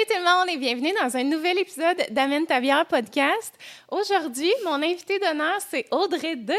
Salut tout le monde et bienvenue dans un nouvel épisode d'Amène ta bière podcast. Aujourd'hui, mon invité d'honneur, c'est Audrey D.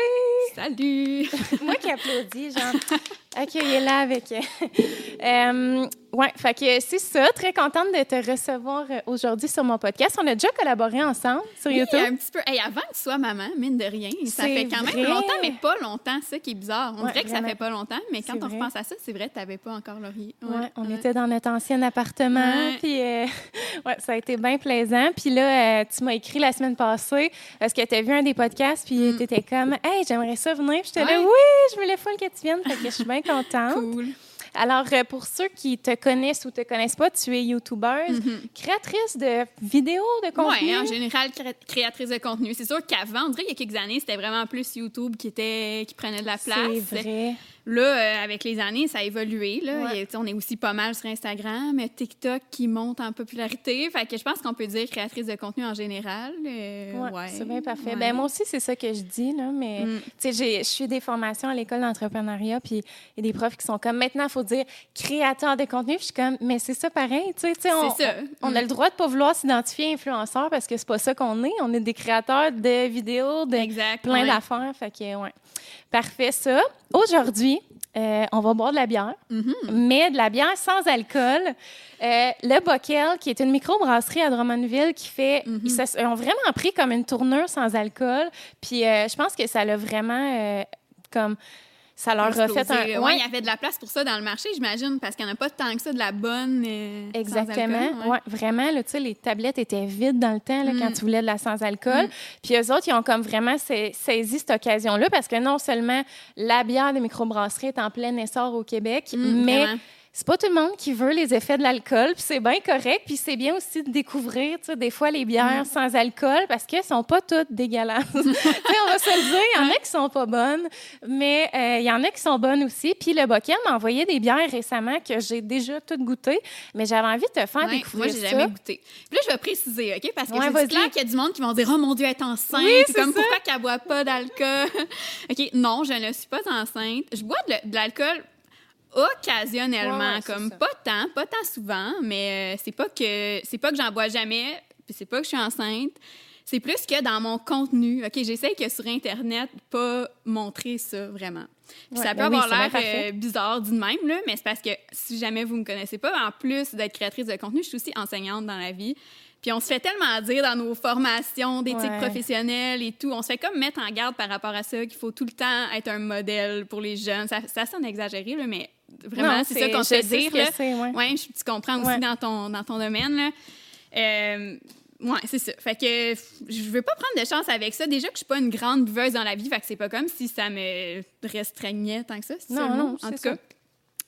Salut! Moi qui applaudis, genre, accueillez-la avec. euh, ouais, fait que c'est ça. Très contente de te recevoir euh, aujourd'hui sur mon podcast. On a déjà collaboré ensemble sur Oui, YouTube. un petit peu. Hey, avant que tu sois maman, mine de rien, ça fait quand vrai. même longtemps, mais pas longtemps. Ça qui est bizarre. On Ouais, dirait que vraiment. ça fait pas longtemps, mais quand on vrai. repense à ça, c'est vrai, tu n'avais pas encore Laurier. Ouais, on était dans notre ancien appartement, Ouais. puis euh, ouais, ça a été bien plaisant. Puis là, euh, tu m'as écrit la semaine passée parce que tu as vu un des podcasts, puis tu étais comme, hey, j'aimerais ça venir. Puis j'étais là, Mm. Oui, je voulais full que tu viennes, fait que je suis bien contente. Cool. Alors, euh, pour ceux qui te connaissent ou te connaissent pas, tu es youtubeuse, créatrice de vidéos, de contenu. Oui, en général, cré- créatrice de contenu. C'est sûr qu'avant, on dirait qu'il y a quelques années, c'était vraiment plus YouTube qui, était, qui prenait de la place. C'est vrai. Là, euh, avec les années, ça a évolué. Là. Ouais. A- on est aussi pas mal sur Instagram, TikTok qui monte en popularité. Fait que je pense qu'on peut dire créatrice de contenu en général. Euh, Ouais, ouais. c'est bien parfait. Ben, moi aussi, c'est ça que je dis, là, mais Mm. je suis des formations à l'école d'entrepreneuriat, puis il y a des profs qui sont comme, maintenant, il faut dire créateur de contenu. Puis je suis comme, mais c'est ça pareil, tu sais, tu sais, on, ça. on Mm. a le droit de pas vouloir s'identifier influenceur parce que c'est pas ça qu'on est. On est des créateurs de vidéos, de Exact. plein d'affaires. Fait que, ouais. Parfait, ça. Aujourd'hui, euh, on va boire de la bière, Mhm. mais de la bière sans alcool. Euh, le Bockel, qui est une microbrasserie à Drummondville qui fait. Mhm. Ils se- ils ont vraiment pris comme une tournure sans alcool. Puis euh, je pense que ça l'a vraiment comme. Ça leur a fait un. Ouais, il y avait de la place pour ça dans le marché, j'imagine, parce qu'il n'y en a pas tant que ça de la bonne. euh, Exactement. alcool, ouais. vraiment, là, tu sais, les tablettes étaient vides dans le temps là, quand Mm. tu voulais de la sans-alcool. Puis eux autres, ils ont comme vraiment sa- saisi cette occasion-là parce que non seulement la bière de microbrasserie est en plein essor au Québec, Mm, mais vraiment. C'est pas tout le monde qui veut les effets de l'alcool, puis c'est bien correct, puis c'est bien aussi de découvrir, tu sais, des fois les Mm. bières sans alcool parce qu'elles sont pas toutes dégueulasses. tu sais, on va se le dire, il y en a qui sont pas bonnes, mais euh, il y en a qui sont bonnes aussi. Puis le Bockel m'a envoyé des bières récemment que j'ai déjà toutes goûtées, mais j'avais envie de te faire Ouais, découvrir moi, j'ai ça. jamais goûté. Puis là, je vais préciser, OK? Parce que Ouais, c'est clair qu'il y a du monde qui vont dire « Oh mon Dieu, elle est enceinte! Oui, C'est comme ça. pourquoi qu'elle boit pas d'alcool? » OK, non, je ne suis pas enceinte. Je bois de l'alcool occasionnellement, Ouais, comme pas tant, pas tant souvent, mais euh, c'est pas que c'est pas que j'en bois jamais, puis c'est pas que je suis enceinte. C'est plus que dans mon contenu. OK, j'essaie que sur Internet, pas montrer ça vraiment. Puis Ouais, ça peut ben avoir l'air euh, bizarre de même, là, mais c'est parce que si jamais vous me connaissez pas, en plus d'être créatrice de contenu, je suis aussi enseignante dans la vie. Puis on se fait tellement dire dans nos formations d'éthique Ouais. professionnelle et tout, on se fait comme mettre en garde par rapport à ça, qu'il faut tout le temps être un modèle pour les jeunes. Ça, ça sonne exagéré, là, mais vraiment, c'est ça qu'on se dire. là. ouais. Ouais, je- tu comprends aussi Ouais. dans, ton, dans ton domaine. Là. Euh, ouais, c'est ça. Fait que je veux pas prendre de chance avec ça. Déjà que je suis pas une grande buveuse dans la vie, fait que c'est pas comme si ça me restreignait tant que ça. Non, non, en tout cas.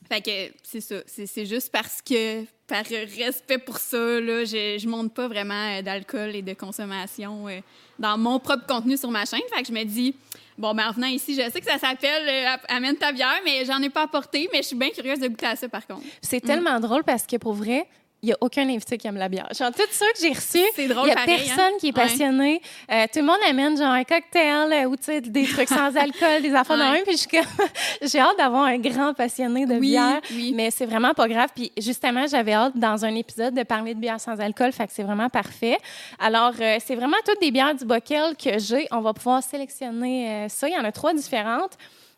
Fait que c'est ça. C'est c'est juste parce que, par respect pour ça, là, je, je monte pas vraiment euh, d'alcool et de consommation euh, dans mon propre contenu sur ma chaîne. Fait que je me dis, bon, ben en venant ici, je sais que ça s'appelle euh, Amène ta bière, mais j'en ai pas apporté. Mais je suis bien curieuse de goûter à ça, par contre. C'est tellement drôle parce que pour vrai, il n'y a aucun invité qui aime la bière. Genre, tous ceux que j'ai C'est il n'y a pareil, personne hein? qui est Ouais. passionné. Euh, tout le monde amène genre un cocktail euh, ou des trucs sans alcool, des affaires Ouais. même. Puis j'ai hâte d'avoir un grand passionné de Oui, bière. oui. Mais c'est vraiment pas grave. Puis justement, j'avais hâte dans un épisode de parler de bière sans alcool. Fait que c'est vraiment parfait. Alors, euh, c'est vraiment toutes des bières du Bockel que j'ai. On va pouvoir sélectionner euh, ça. Il y en a trois différentes.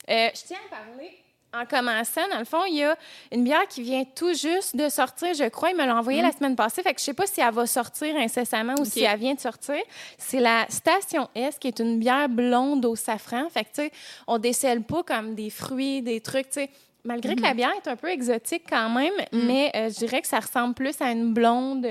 Je tiens à parler. En commençant, dans le fond, il y a une bière qui vient tout juste de sortir, je crois. Il me l'a envoyée la semaine passée. Fait que je sais pas si elle va sortir incessamment ou si elle vient de sortir. C'est la Station S, qui est une bière blonde au safran. Fait que, tu sais, on décèle pas comme des fruits, des trucs, tu sais. Malgré que la bière est un peu exotique quand même, mais euh, je dirais que ça ressemble plus à une blonde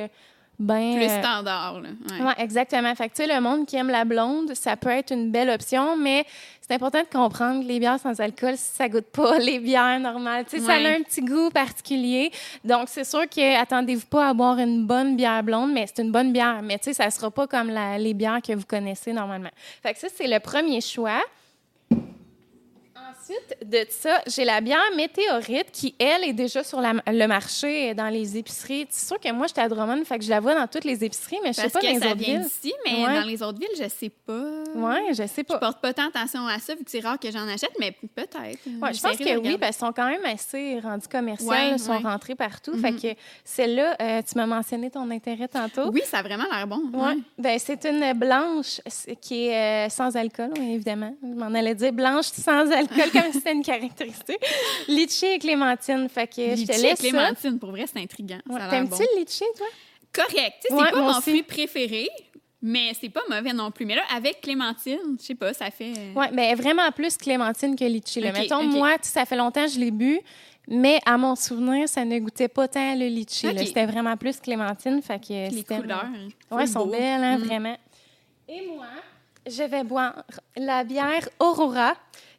ben... Plus euh, standard, là. Ouais. Ouais, exactement. Fait que, tu sais, le monde qui aime la blonde, ça peut être une belle option, mais c'est important de comprendre que les bières sans alcool, ça goûte pas les bières normales. Tu sais, ça a un petit goût particulier. Donc, c'est sûr que attendez-vous pas à boire une bonne bière blonde, mais c'est une bonne bière. Mais tu sais, ça sera pas comme la- les bières que vous connaissez normalement. Fait que ça, c'est le premier choix. Ensuite de ça, j'ai la bière météorite qui, elle, est déjà sur la- le marché dans les épiceries. C'est sûr que moi, j'étais à Drummond, fait que je la vois dans toutes les épiceries, mais je sais Parce pas dans que les ça autres vient villes. d'ici, mais Ouais. dans les autres villes, je sais pas. Ouais, je sais Je pas. porte pas tant attention à ça, vu que c'est rare que j'en achète, mais peut-être. Ouais, je pense que oui, parce qu'ils sont quand même assez rendus commerciaux, Ouais, ils sont rentrés partout. Mhm. Fait que celle-là, euh, tu m'as mentionné ton intérêt tantôt. Oui, ça a vraiment l'air bon. Ouais. Ben, c'est une blanche qui est euh, sans alcool, oui, évidemment. Je m'en allais dire blanche sans alcool, comme si c'était une caractéristique. Litchi et clémentine. Fait que je te et laisse ça. clémentine, pour vrai, c'est intriguant. Ouais. T'aimes-tu bon. le litchi, toi? Correct. Ouais, c'est pas mon fruit préféré, mais c'est pas mauvais non plus. Mais là, avec clémentine, je sais pas, ça fait. euh, Oui, mais vraiment plus clémentine que litchi. là. Ok, Mettons, moi, ça fait longtemps que je l'ai bu, mais à mon souvenir, ça ne goûtait pas tant le litchi. C'était vraiment plus clémentine. Fait que Les couleurs. Oui, elles sont beau. belles, hein, Mm. vraiment. Et moi, je vais boire la bière Aurora,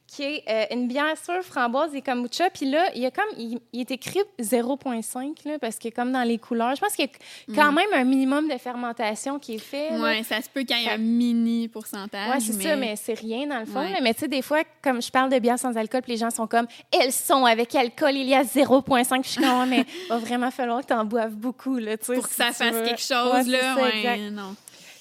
qui est euh, une bière sur framboise et kombucha. Puis là, il y a comme, il, il est écrit 0,5, là, parce que comme dans les couleurs, je pense qu'il y a quand même un minimum de fermentation qui est fait. Mm. Ouais, ça se peut qu'il y ait Fait- un mini pourcentage. Oui, c'est ça, mais c'est rien dans le fond. Ouais. là. Mais tu sais, des fois, comme je parle de bière sans alcool, puis les gens sont comme, elles sont avec alcool, il y a 0,5. Puis je suis comme, mais va vraiment falloir que tu en boives beaucoup. Là, Pour que ça fasse veux. quelque chose, Ouais, là. ouais, non.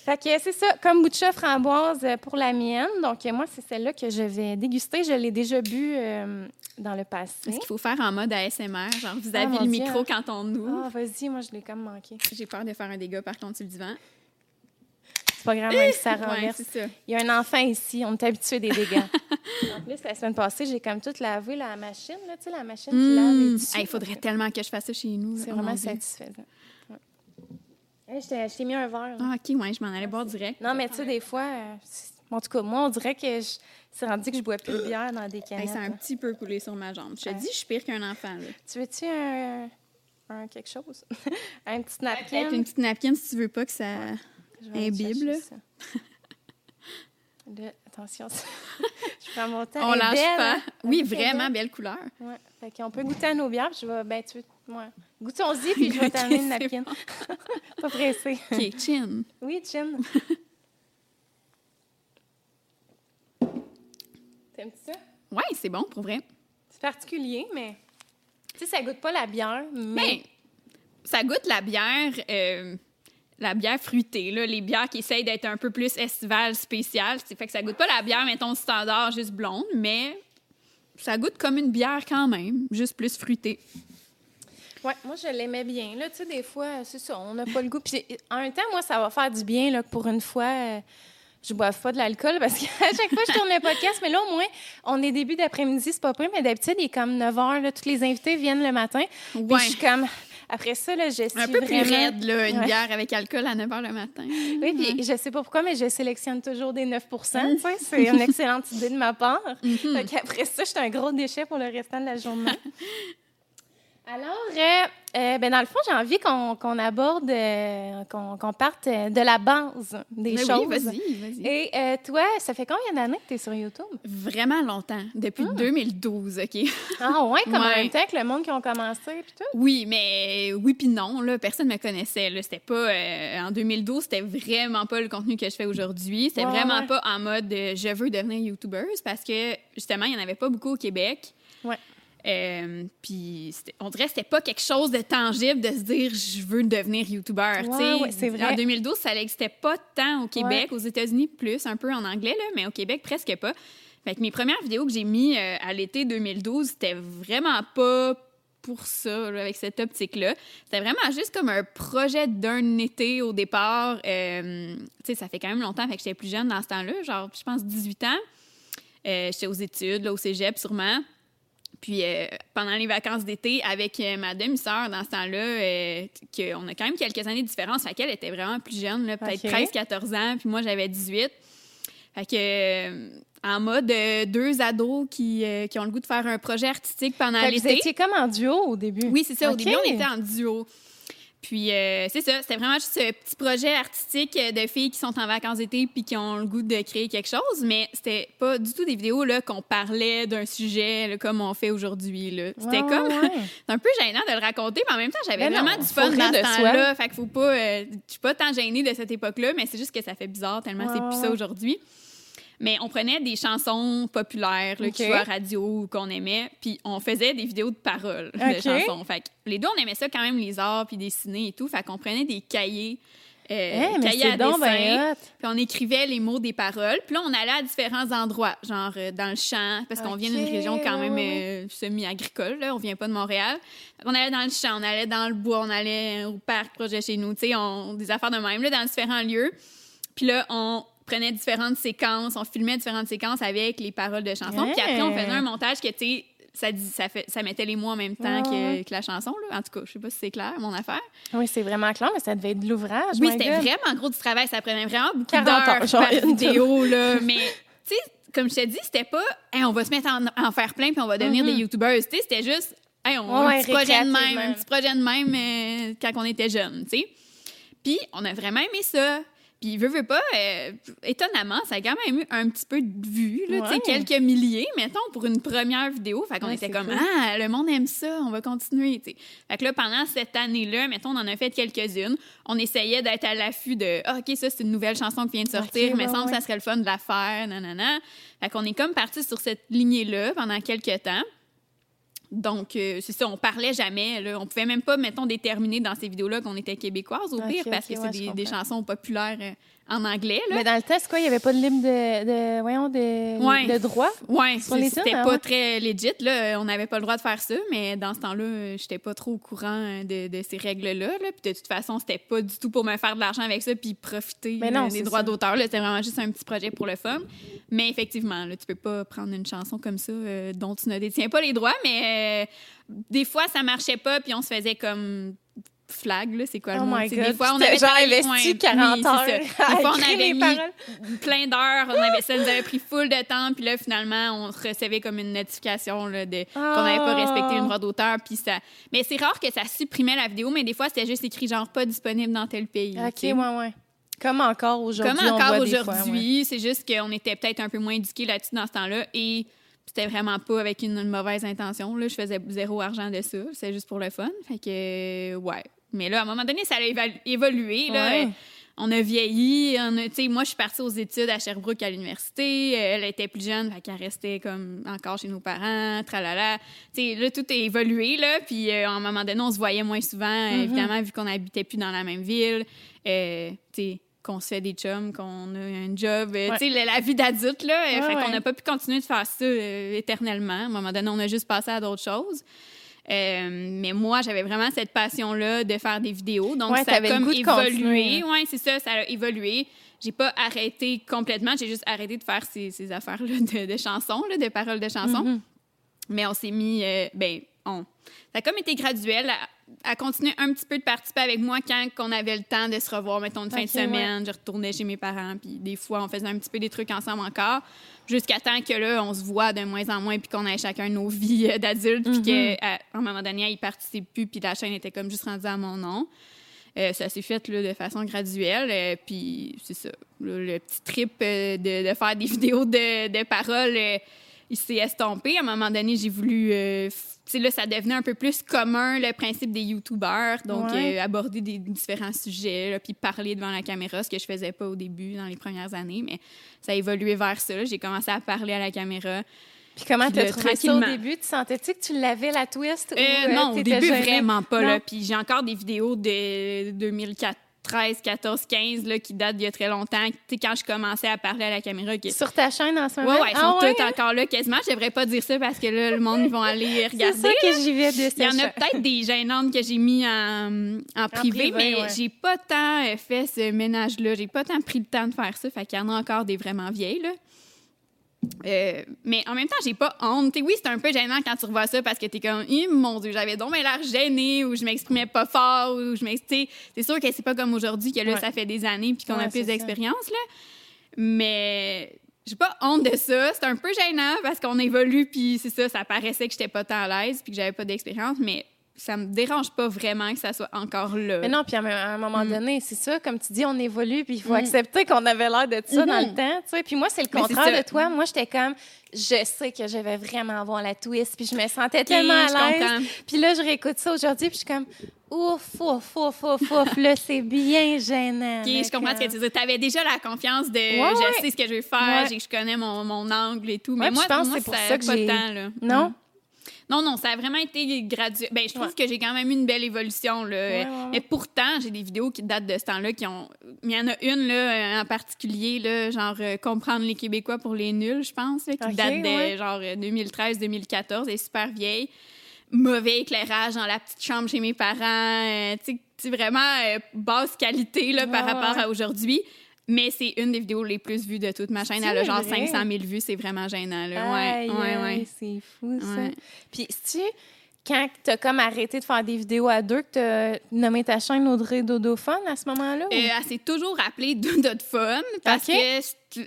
Fait que c'est ça, kombucha framboise euh, pour la mienne. Donc, euh, moi, c'est celle-là que je vais déguster. Je l'ai déjà bu euh, dans le passé. Est-ce qu'il faut faire en mode ASMR? Genre, vous Ah, le micro quand on ouvre. Ah, vas-y, moi, je l'ai comme manqué. J'ai peur de faire un dégât, par contre, sur le divan. C'est pas grave, même si ça renverse. c'est ça. Il y a un enfant ici, on est habitué des dégâts. en plus, la semaine passée, j'ai comme tout lavé la machine, là, tu sais, la machine qui lave les Hum, tissus. hey, Il faudrait tellement que je fasse ça chez nous. C'est. Oh, vraiment satisfaisant. Ouais. Hey, je t'ai- mis un verre. Ah, OK, ouais, je m'en allais boire direct. Non, mais tu sais, des fois, euh, en tout cas, moi, on dirait que je- c'est rendu que je bois plus de bière dans des Hey, canettes. ça a un là. petit peu coulé sur ma jambe. Je te Ouais. dis, je suis pire qu'un enfant. Là. Tu veux-tu un, un quelque chose? un petit napkin? Peut-être une petite napkin si tu veux pas que ça. Aller imbibe, là. attention, je prends mon temps. On lâche belle, pas. hein? Oui, vraiment belle. couleur. Ouais. Fait qu'on peut goûter à nos bières, je vais, ben, tu veux, ouais. Goûtons-y, puis je vais t'amener une napkin. pas pressé. OK, chin. Oui, Chin. T'aimes-tu ça? Ouais, c'est bon pour vrai. C'est particulier, mais. Tu sais, ça goûte pas la bière, mais. Mais ça goûte la bière, euh, la bière fruitée, là, les bières qui essayent d'être un peu plus estivales, spéciales. C'est fait que ça goûte pas la bière, mettons, standard, juste blonde, mais ça goûte comme une bière quand même, juste plus fruitée. Ouais, moi, je l'aimais bien. Là, tu sais, des fois, c'est ça, on n'a pas le goût. Puis en même temps, moi, ça va faire du bien, là, que pour une fois. euh, je bois pas de l'alcool parce qu'à chaque fois, je tourne le podcast. Mais là, au moins, on est début d'après-midi, c'est pas près. Mais d'habitude, il est comme 9 h. Là, tous les invités viennent le matin. Puis Ouais. je suis comme. Après ça, là, je suis Un peu plus raide, là, une Ouais. bière avec alcool à 9 h le matin. Oui, puis je sais pas pourquoi, mais je sélectionne toujours des 9 tu sais. C'est une excellente idée de ma part. Fait qu'après ça, j'étais un gros déchet pour le restant de la journée. Alors, euh, euh, ben dans le fond, j'ai envie qu'on aborde, euh, qu'on parte de la base des Mais choses. oui, vas-y, vas-y. Et toi, ça fait combien d'années que tu es sur YouTube? Vraiment longtemps, depuis 2012, OK? Ah ouais, comme en même temps que le monde qui ont commencé puis tout? Oui, mais oui puis non, là, personne me connaissait. C'était pas en 2012, c'était vraiment pas le contenu que je fais aujourd'hui. C'était Ouais, vraiment ouais. pas en mode je veux devenir youtubeuse parce que justement, il y en avait pas beaucoup au Québec. Ouais. Euh, puis on dirait que c'était pas quelque chose de tangible de se dire je veux devenir youtubeur. tu Ouais, ouais, c'est vrai. En 2012, ça n'existait pas tant au Québec, aux États-Unis plus, un peu en anglais là, mais au Québec presque pas. Fait que mes premières vidéos que j'ai mis euh, à l'été 2012, c'était vraiment pas pour ça, là, avec cette optique-là. C'était vraiment juste comme un projet d'un été au départ. Euh, tu sais, ça fait quand même longtemps, fait que j'étais plus jeune dans ce temps-là, genre, je pense 18 ans. J'étais aux études, là, au cégep sûrement. Puis euh, pendant les vacances d'été, avec euh, ma demi-sœur dans ce temps-là, euh, que on a quand même quelques années de différence. Fait qu'elle était vraiment plus jeune, peut-être Ok. 13-14 ans, puis moi j'avais 18. Fait que euh, en mode deux ados qui, qui ont le goût de faire un projet artistique pendant que vous l'été. étiez comme en duo au début. Oui, c'est ça. Au début, on était en duo. Puis, euh, c'est ça. C'était vraiment juste ce petit projet artistique de filles qui sont en vacances d'été puis qui ont le goût de créer quelque chose. Mais c'était pas du tout des vidéos là, qu'on parlait d'un sujet là, comme on fait aujourd'hui. là. C'était comme. ouais. C'est un peu gênant de le raconter, mais en même temps, j'avais non, vraiment du fun dans ce temps-là. Fait qu'il faut pas. euh, je suis pas tant gênée de cette époque-là, mais c'est juste que ça fait bizarre tellement c'est plus ça aujourd'hui. Mais on prenait des chansons populaires là, qui Ok. jouaient à radio ou qu'on aimait, puis on faisait des vidéos de paroles Ok. de chansons. Fait que les deux, on aimait ça quand même, les arts puis dessiner et tout. Fait qu'on prenait des cahiers euh, Hey, mais cahier c'est à donc dessin. Puis on écrivait les mots des paroles. Puis là, on allait à différents endroits, genre euh, dans le champ, parce qu'on vient d'une région quand même euh, semi-agricole. Là. On vient pas de Montréal. Qu'on allait dans le champ, on allait dans le bois, on allait au parc proche de chez nous. Tu sais, on- des affaires de même, là, dans différents lieux. Puis là, on prenait différentes séquences, on filmait différentes séquences avec les paroles de chansons. Puis après, on faisait un montage que, tu sais, ça, dit- ça, fait, ça mettait les mots en même temps Ouais, que, que la chanson. Là. En tout cas, je sais pas si c'est clair, mon affaire. Oui, c'est vraiment clair, mais ça devait être de l'ouvrage. Oui, c'était vraiment gros du travail. Ça prenait vraiment beaucoup 40 d'heures par vidéo. Là. Mais, tu sais, comme je t'ai dit, c'était pas Hey, on va se mettre en, en faire plein puis on va devenir des YouTubers. Tu sais, c'était juste Hey, on Ouais, un petit projet de même, un petit projet de même euh, quand on était jeunes, tu sais. Puis, on a vraiment aimé ça. Puis, veux, veux pas, euh, étonnamment, ça a quand même eu un petit peu de vues, là, Ouais. quelques milliers, mettons, pour une première vidéo. Fait qu'on Ouais, était comme, cool. ah, le monde aime ça, on va continuer. Fait que là, pendant cette année-là, mettons, on en a fait quelques-unes. On essayait d'être à l'affût de, ah, OK, ça, c'est une nouvelle chanson qui vient de sortir, mais ouais, semble que ça serait le fun de la faire, nanana. Fait qu'on est comme parti sur cette lignée-là pendant quelques temps. Donc, euh, c'est ça, on parlait jamais. Là. On pouvait même pas, mettons, déterminer dans ces vidéos-là qu'on était québécoises, au pire, parce que c'est ouais, des, chansons populaires euh, en anglais. Là. Mais dans le test, quoi, il n'y avait pas de libre de, de, voyons, de, Ouais. de droit? Les c'était pas ouais. très legit. Là. On n'avait pas le droit de faire ça, mais dans ce temps-là, j'étais pas trop au courant de, de ces règles-là. Là. Puis de toute façon, c'était pas du tout pour me faire de l'argent avec ça puis profiter Mais non, euh, des droits d'auteur. C'était vraiment juste un petit projet pour le fun. Mais effectivement, là, tu peux pas prendre une chanson comme ça euh, dont tu ne détiens pas les droits, mais euh, des fois, ça marchait pas puis on se faisait comme flag, là, c'est quoi le Oh mot? my God. Des fois, on avait genre investi ouais, 40 oui, heures Des fois, on avait mis paroles. plein d'heures. On avait, ça nous avait pris full de temps. Puis là, finalement, on recevait comme une notification là, de, qu'on n'avait pas Ah. respecté le droit d'auteur. Puis ça... Mais c'est rare que ça supprimait la vidéo, mais des fois, c'était juste écrit genre pas disponible dans tel pays. OK, ouais, ouais. Comme encore aujourd'hui. Comme encore aujourd'hui, c'est juste qu'on était peut-être un peu moins éduqués là-dessus dans ce temps-là. Et c'était vraiment pas avec une, une mauvaise intention. Là. Je faisais zéro argent de ça. C'est juste pour le fun. Fait que, ouais. Mais là, à un moment donné, ça a évolué. Là. Ouais. On a vieilli. On a- moi, je suis partie aux études à Sherbrooke à l'université. Elle était plus jeune, fait qu'elle restait comme encore chez nos parents, tralala. Là, tout a évolué, là. Puis, euh, à un moment donné, on se voyait moins souvent, Mm-hmm. évidemment, vu qu'on habitait plus dans la même ville. Euh, qu'on se fait des chums, qu'on a un job, euh, Ouais. tu sais, la, la vie d'adulte, là. Euh, Ouais, fait qu'on n'a pas pu continuer de faire ça euh, éternellement. À un moment donné, on a juste passé à d'autres choses. Euh, mais moi, j'avais vraiment cette passion-là de faire des vidéos. Donc, Ouais, ça a comme évolué. Oui, c'est ça, ça a évolué. J'ai pas arrêté complètement. J'ai juste arrêté de faire ces, ces affaires-là de, de chansons, là, de paroles de chansons. Mhm. Mais on s'est mis, euh, ben, on. Ça a comme été graduel à, à continuer un petit peu de participer avec moi quand on avait le temps de se revoir, mettons, une fin Ok, de semaine. Je retournais chez mes parents, puis des fois, on faisait un petit peu des trucs ensemble encore. Jusqu'à temps que là, on se voit de moins en moins, puis qu'on ait chacun nos vies euh, d'adultes, puis Mhm. qu'à un moment donné, ils participent plus, puis la chaîne était comme juste rendue à mon nom. Euh, ça s'est fait là, de façon graduelle. euh, puis c'est ça. là, le petit trip euh, de, de faire des vidéos de, de paroles, euh, il s'est estompé. À un moment donné, j'ai voulu. euh, f- tu sais, là, ça devenait un peu plus commun, le principe des YouTubers. Donc, Ouais. euh, aborder des différents sujets, là, puis parler devant la caméra, ce que je faisais pas au début, dans les premières années. Mais ça a évolué vers ça. J'ai commencé à parler à la caméra. Puis comment t'as trouvé ça au début? Tu sentais-tu que tu l'avais, la twist? ou, Euh, euh, non, au début, gênée? vraiment pas. Non? Là. Puis j'ai encore des vidéos de 2013, 14, 15 là, qui datent d'il y a très longtemps. Tu sais, quand je commençais à parler à la caméra. Sur ta chaîne en ce moment? ouais, ils Ah sont ouais, toutes encore là quasiment. Je devrais pas dire ça parce que là, le monde, ils vont aller C'est regarder. ça que j'y vais de Il y en a peut-être des gênantes que j'ai mis en, en privé, privé, mais ouais. j'ai pas tant euh, fait ce ménage-là. J'ai pas tant pris le temps de faire ça. Fait qu'il y en a encore des vraiment vieilles, là. Euh, mais en même temps, j'ai pas honte. T'sais, oui, c'est un peu gênant quand tu revois ça parce que t'es comme, mon Dieu, j'avais donc l'air gênée ou je m'exprimais pas fort ou je m'exprimais. C'est sûr que c'est pas comme aujourd'hui que là, Ouais. ça fait des années puis qu'on Ouais, a plus d'expérience, là. Mais j'ai pas honte de ça. C'est un peu gênant parce qu'on évolue puis c'est ça, ça paraissait que j'étais pas tant à l'aise puis que j'avais pas d'expérience, mais ça me dérange pas vraiment que ça soit encore là. Mais non, puis à un- moment Mm. donné, c'est ça, comme tu dis, on évolue, puis il faut Mm. accepter qu'on avait l'air de ça dans Mhm. le temps, tu sais. Puis moi, c'est le contraire de toi. Moi, j'étais comme, je sais que je vais vraiment avoir la twist, puis je me sentais Ok, tellement à l'aise. Puis là, je réécoute ça aujourd'hui, puis je suis comme, ouf, ouf, ouf, ouf, ouf, là, c'est bien gênant. Ok, je comprends ce que tu dis. Tu avais déjà la confiance de Ouais, je ouais. sais ce que je vais faire, Ouais. je connais mon, mon angle et tout. Mais moi, je pense c'est pour ça, que pas j'ai- tant, là. Non? Non, non, ça a vraiment été graduel. Ben, je trouve Ouais. que j'ai quand même eu une belle évolution. Là. ouais, ouais. Mais pourtant, j'ai des vidéos qui datent de ce temps-là qui ont. Il y en a une là, en particulier, là, genre euh, Comprendre les Québécois pour les nuls, je pense, là, qui Ok, date de genre 2013-2014. Elle est super vieille. Mauvais éclairage dans la petite chambre chez mes parents. euh, tu sais, vraiment euh, basse qualité là, par rapport à aujourd'hui. Mais c'est une des vidéos les plus vues de toute ma chaîne. Elle a genre vrai? 500 000 vues. C'est vraiment gênant. Là. Ouais, Aïe, ouais, ouais. C'est fou, ça. Ouais. Puis, si tu quand t'as comme arrêté de faire des vidéos à deux, que t'as nommé ta chaîne Audrey Dodophone à ce moment-là? ou- Euh, elle s'est toujours appelée Dodo de fun parce Ok. que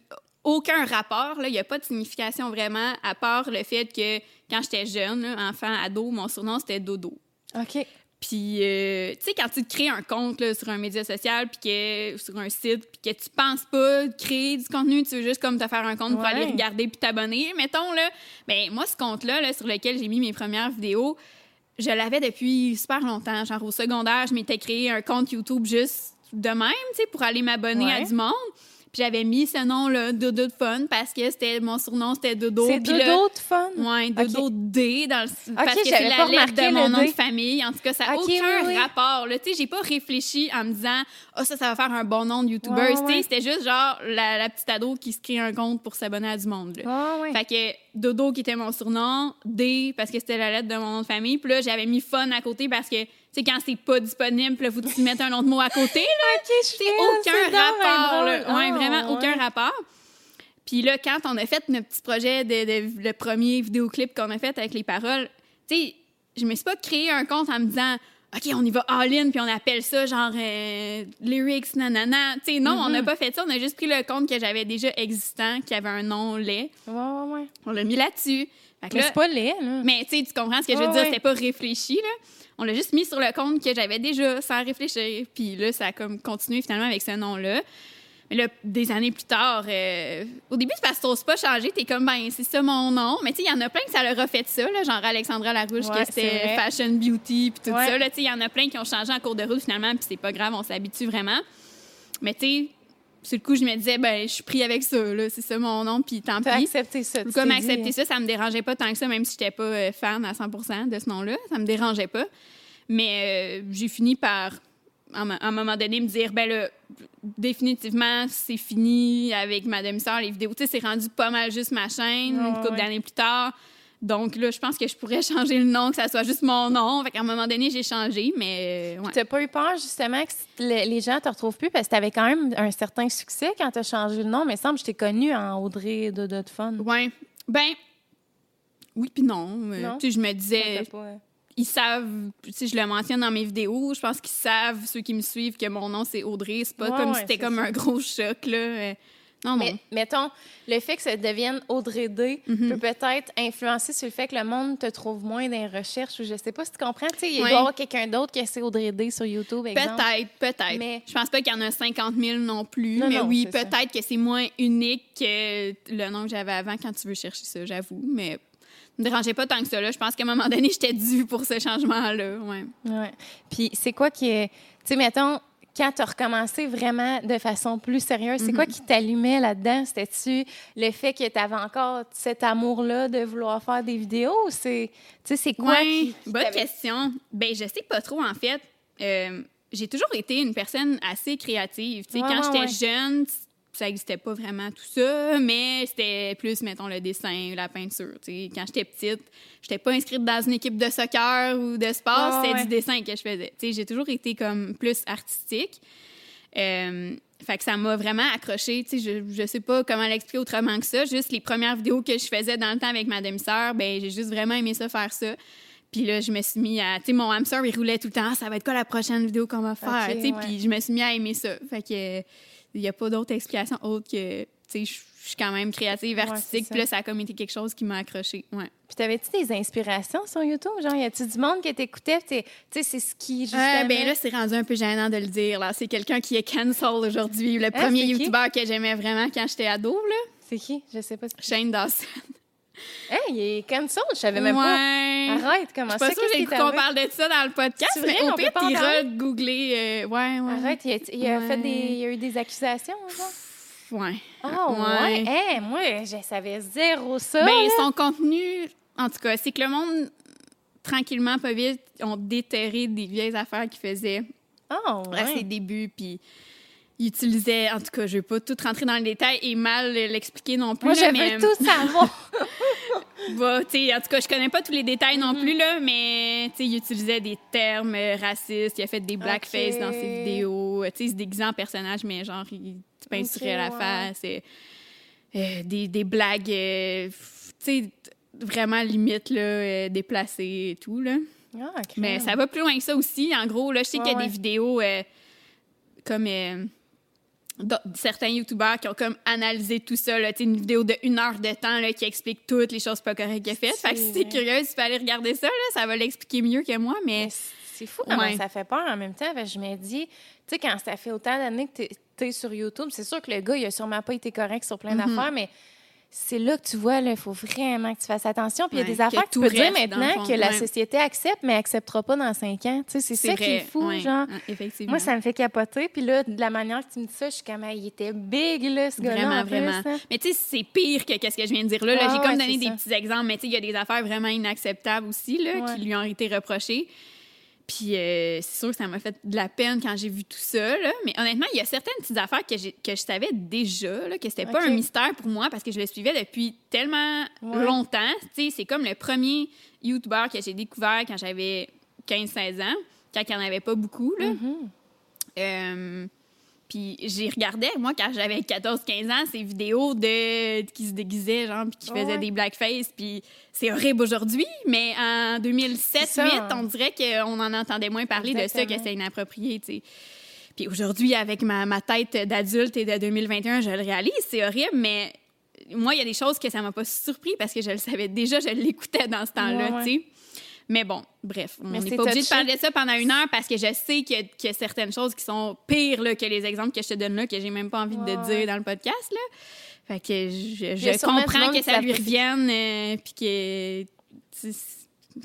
aucun rapport, il n'y a pas de signification vraiment, à part le fait que quand j'étais jeune, là, enfant, ado, mon surnom c'était Dodo. OK. Puis, euh, tu sais, quand tu te crées un compte là, sur un média social, puis que sur un site, puis que tu penses pas créer du contenu, tu veux juste comme te faire un compte pour aller regarder puis t'abonner, mettons, là. Ben, moi, ce compte-là, là, sur lequel j'ai mis mes premières vidéos, je l'avais depuis super longtemps. Genre, au secondaire, je m'étais créé un compte YouTube juste de même, tu sais, pour aller m'abonner Ouais. à du monde. Puis j'avais mis ce nom-là, Dodo de Fun, parce que c'était mon surnom, c'était Dodo. C'est là- Dodo de fun? Ouais, Dodo D dans le... parce que c'est la lettre de mon nom D. de famille. En tout cas, ça n'a Ok, aucun oui, oui. rapport. Tu sais, j'ai pas réfléchi en me disant « Ah, ça, ça va faire un bon nom de YouTuber. Ouais, ouais. C'était juste genre la, la petite ado qui se crée un compte pour s'abonner à du monde. là. Ah, ouais. Fait que Dodo qui était mon surnom, D parce que c'était la lettre de mon nom de famille. Puis là, j'avais mis fun à côté parce que, sais, quand c'est pas disponible, là, faut que tu mettes un autre mot à côté. Là. OK, je fais, aucun rapport. là. Ouais, Ah, vraiment aucun rapport. Puis là, quand on a fait notre petit projet de, de- le premier vidéoclip qu'on a fait avec les paroles, tu sais, je me suis pas créé un compte en me disant OK, on y va all-in, puis on appelle ça genre euh, lyrics, nanana. Tu sais, non, on n'a pas fait ça. On a juste pris le compte que j'avais déjà existant, qui avait un nom laid. Ouais, ouais, ouais. On l'a mis là-dessus. Mais c'est pas laid, là. mais tu sais, tu comprends ce que je veux dire? C'était pas réfléchi, là. On l'a juste mis sur le compte que j'avais déjà sans réfléchir. Puis là, ça a comme continué finalement avec ce nom-là. Mais là, des années plus tard, euh, au début, parce que t'oses pas changer. T'es comme, ben, c'est ça mon nom. Mais tu sais, il y en a plein que ça leur a fait ça, là, genre Alexandra Larouche, Ouais, que c'était. Fashion Beauty, puis tout Ouais. ça. Tu sais, il y en a plein qui ont changé en cours de route finalement, puis c'est pas grave, on s'habitue vraiment. Mais tu sais, sur le coup, je me disais, ben, je suis pris avec ça, là, c'est ça mon nom, puis tant pis. accepté ça. tu Comme dit, accepter ça, ça me dérangeait pas tant que ça, même si j'étais pas euh, fan à 100% de ce nom-là. Ça me dérangeait pas. Mais euh, j'ai fini par, à un- moment donné, me dire, ben là, définitivement, c'est fini avec ma demi-sœur, les vidéos. Tu sais, c'est rendu pas mal juste ma chaîne, une couple ouais. d'années plus tard. Donc là, je pense que je pourrais changer le nom, que ça soit juste mon nom. Fait qu'à un moment donné, j'ai changé, mais euh, ouais. T'as pas eu peur, justement, que le- les gens te retrouvent plus? Parce que t'avais quand même un certain succès quand t'as changé le nom. Mais il semble que je t'ai connue en Audrey de Fun. Ouais. Ben, oui puis non. Euh, Non? Tu sais, je me disais, pas- ils savent, tu sais, je le mentionne dans mes vidéos, je pense qu'ils savent, ceux qui me suivent, que mon nom c'est Audrey. C'est pas Ouais, comme ouais, si c'était comme ça. un gros choc, là. Non, non. Mais mettons, le fait que ça devienne Audrey D Mhm. peut peut-être influencer sur le fait que le monde te trouve moins dans les recherches ou je sais pas si tu comprends. Tu sais, il doit y avoir quelqu'un d'autre qui c'est Audrey D sur YouTube. Peut-être, peut-être. Mais- Je pense pas qu'il y en a 50 000 non plus, Non, mais non, oui, peut-être que c'est moins unique que le nom que j'avais avant quand tu veux chercher ça, j'avoue. Mais me dérangeait pas tant que ça, là. Je pense qu'à un moment donné, j'étais due pour ce changement-là, ouais. Ouais. Puis c'est quoi qui est. Tu sais, mettons, quand tu as recommencé vraiment de façon plus sérieuse, c'est quoi Mhm. qui t'allumait là-dedans? C'était-tu le fait que tu avais encore cet amour-là de vouloir faire des vidéos? C'est, tu sais, c'est quoi qui. qui bonne question. Ben, je sais pas trop, en fait. Euh, j'ai toujours été une personne assez créative. Ouais, quand ouais, j'étais jeune, ça n'existait pas vraiment tout ça, mais c'était plus, mettons, le dessin, la peinture. Tu sais, quand j'étais petite, j'étais pas inscrite dans une équipe de soccer ou de sport, Ouais, c'était ouais. du dessin que je faisais. J'ai toujours été comme plus artistique. Euh, fait que ça m'a vraiment accroché. Je, je sais pas comment l'expliquer autrement que ça. Juste les premières vidéos que je faisais dans le temps avec ma demi-sœur, ben j'ai juste vraiment aimé ça faire ça. Puis là, je me suis mis à. Tu sais, mon hamster, il roulait tout le temps. Ah, ça va être quoi la prochaine vidéo qu'on va faire? Ouais. Puis je me suis mis à aimer ça. Fait que. Il n'y a pas d'autre explication autre que. Tu sais, je suis quand même créative, artistique. Puis là, ça a comme été quelque chose qui m'a accroché. Ouais. Puis t'avais-tu des inspirations sur YouTube? Genre, y a-tu du monde qui t'écoutait? Tu sais, c'est ce qui, justement... Ben là, c'est rendu un peu gênant de le dire. Là, c'est quelqu'un qui est cancel aujourd'hui. Le premier c'est qui? YouTuber que j'aimais vraiment quand j'étais ado, là, C'est qui? Je sais pas. Shane Dawson. Hey, il est cancel, je savais même pas. ouais. Arrête, comment Je suis ça? pas qu'on parle de ça dans le podcast, mais on peut pire, pas en t'iras parler? googler. euh, ouais, ouais. Arrête, il a, il a Ouais. fait des... Il y a eu des accusations, genre? Ouais. Ah ouais? Hey, moi, je savais zéro ça. Ben, là. son contenu, en tout cas, c'est que le monde tranquillement, pas vite, ont déterré des vieilles affaires qu'ils faisaient Oh, à ses ouais. débuts, puis ils utilisaient, en tout cas, je vais pas tout rentrer dans le détail et mal l'expliquer non plus. Moi, là, je mais, veux tout savoir. bah, tu sais, en tout cas, je connais pas tous les détails Mm-hmm. non plus, là, mais tu sais, il utilisait des termes euh, racistes, il a fait des blackface dans ses vidéos, euh, tu sais, il se déguisait en personnage, mais genre, il peinturait la ouais. face, euh, euh, des, des blagues, euh, f- tu sais, vraiment limite, là, euh, déplacées et tout, là. Ah, crème. Mais ça va plus loin que ça aussi. En gros, là, je sais qu'il y a Ouais, des vidéos euh, comme euh, certains youtubeurs qui ont comme analysé tout ça. Là, une vidéo de une heure de temps là, qui explique toutes les choses pas correctes qu'il a faites. Fait que si t'es curieuse, tu peux aller regarder ça. Là, ça va l'expliquer mieux que moi. Mais c'est fou comment Ouais. ça fait peur en même temps. je me dis, tu sais, quand ça fait autant d'années que t'es- t'es sur YouTube, c'est sûr que le gars, il a sûrement pas été correct sur plein Mhm. d'affaires, mais c'est là que tu vois, il faut vraiment que tu fasses attention. Puis il y a des affaires que que tu peux dire maintenant que la société accepte, mais acceptera pas dans cinq ans. Tu sais, c'est ça qui est fou, Ouais, genre. effectivement. Moi, ça me fait capoter. Puis là, de la manière que tu me dis ça, je suis comme, Ah, il était big, là, ce gars-là. Vraiment, plus, vraiment. hein. Mais tu sais, c'est pire que qu'est-ce que je viens de dire là. Là, Ah j'ai comme ouais, donné des ça. petits exemples, mais tu sais, il y a des affaires vraiment inacceptables aussi là, qui lui ont été reprochées. Puis euh, c'est sûr que ça m'a fait de la peine quand j'ai vu tout ça. Là. Mais honnêtement, il y a certaines petites affaires que, j'ai- que je savais déjà, là, que c'était pas Ok. un mystère pour moi parce que je le suivais depuis tellement Ouais. longtemps. C'est comme le premier YouTuber que j'ai découvert quand j'avais 15-16 ans, quand il n'y en avait pas beaucoup. Là. Mhm. Euh, puis j'ai regardé, moi, quand j'avais 14-15 ans, ces vidéos de qui se déguisaient, genre, puis qui faisaient Ouais. des blackface, puis c'est horrible aujourd'hui, mais en 2007-2008, C'est ça. on dirait qu'on en entendait moins parler de ça, que c'est inapproprié, tu sais. Puis aujourd'hui, avec ma, ma tête d'adulte et de 2021, je le réalise, c'est horrible, mais moi, il y a des choses que ça m'a pas surpris parce que je le savais déjà, je l'écoutais dans ce temps-là, Ouais, ouais. tu sais. Mais bon, bref, on n'est pas obligé de parler de ça pendant une heure parce que je sais qu'il y, a- qu'il y a certaines choses qui sont pires là, que les exemples que je te donne là, que j'ai même pas envie de dire dans le podcast. Là. Fait que je, comprends que ça lui revienne, euh, puis que... tu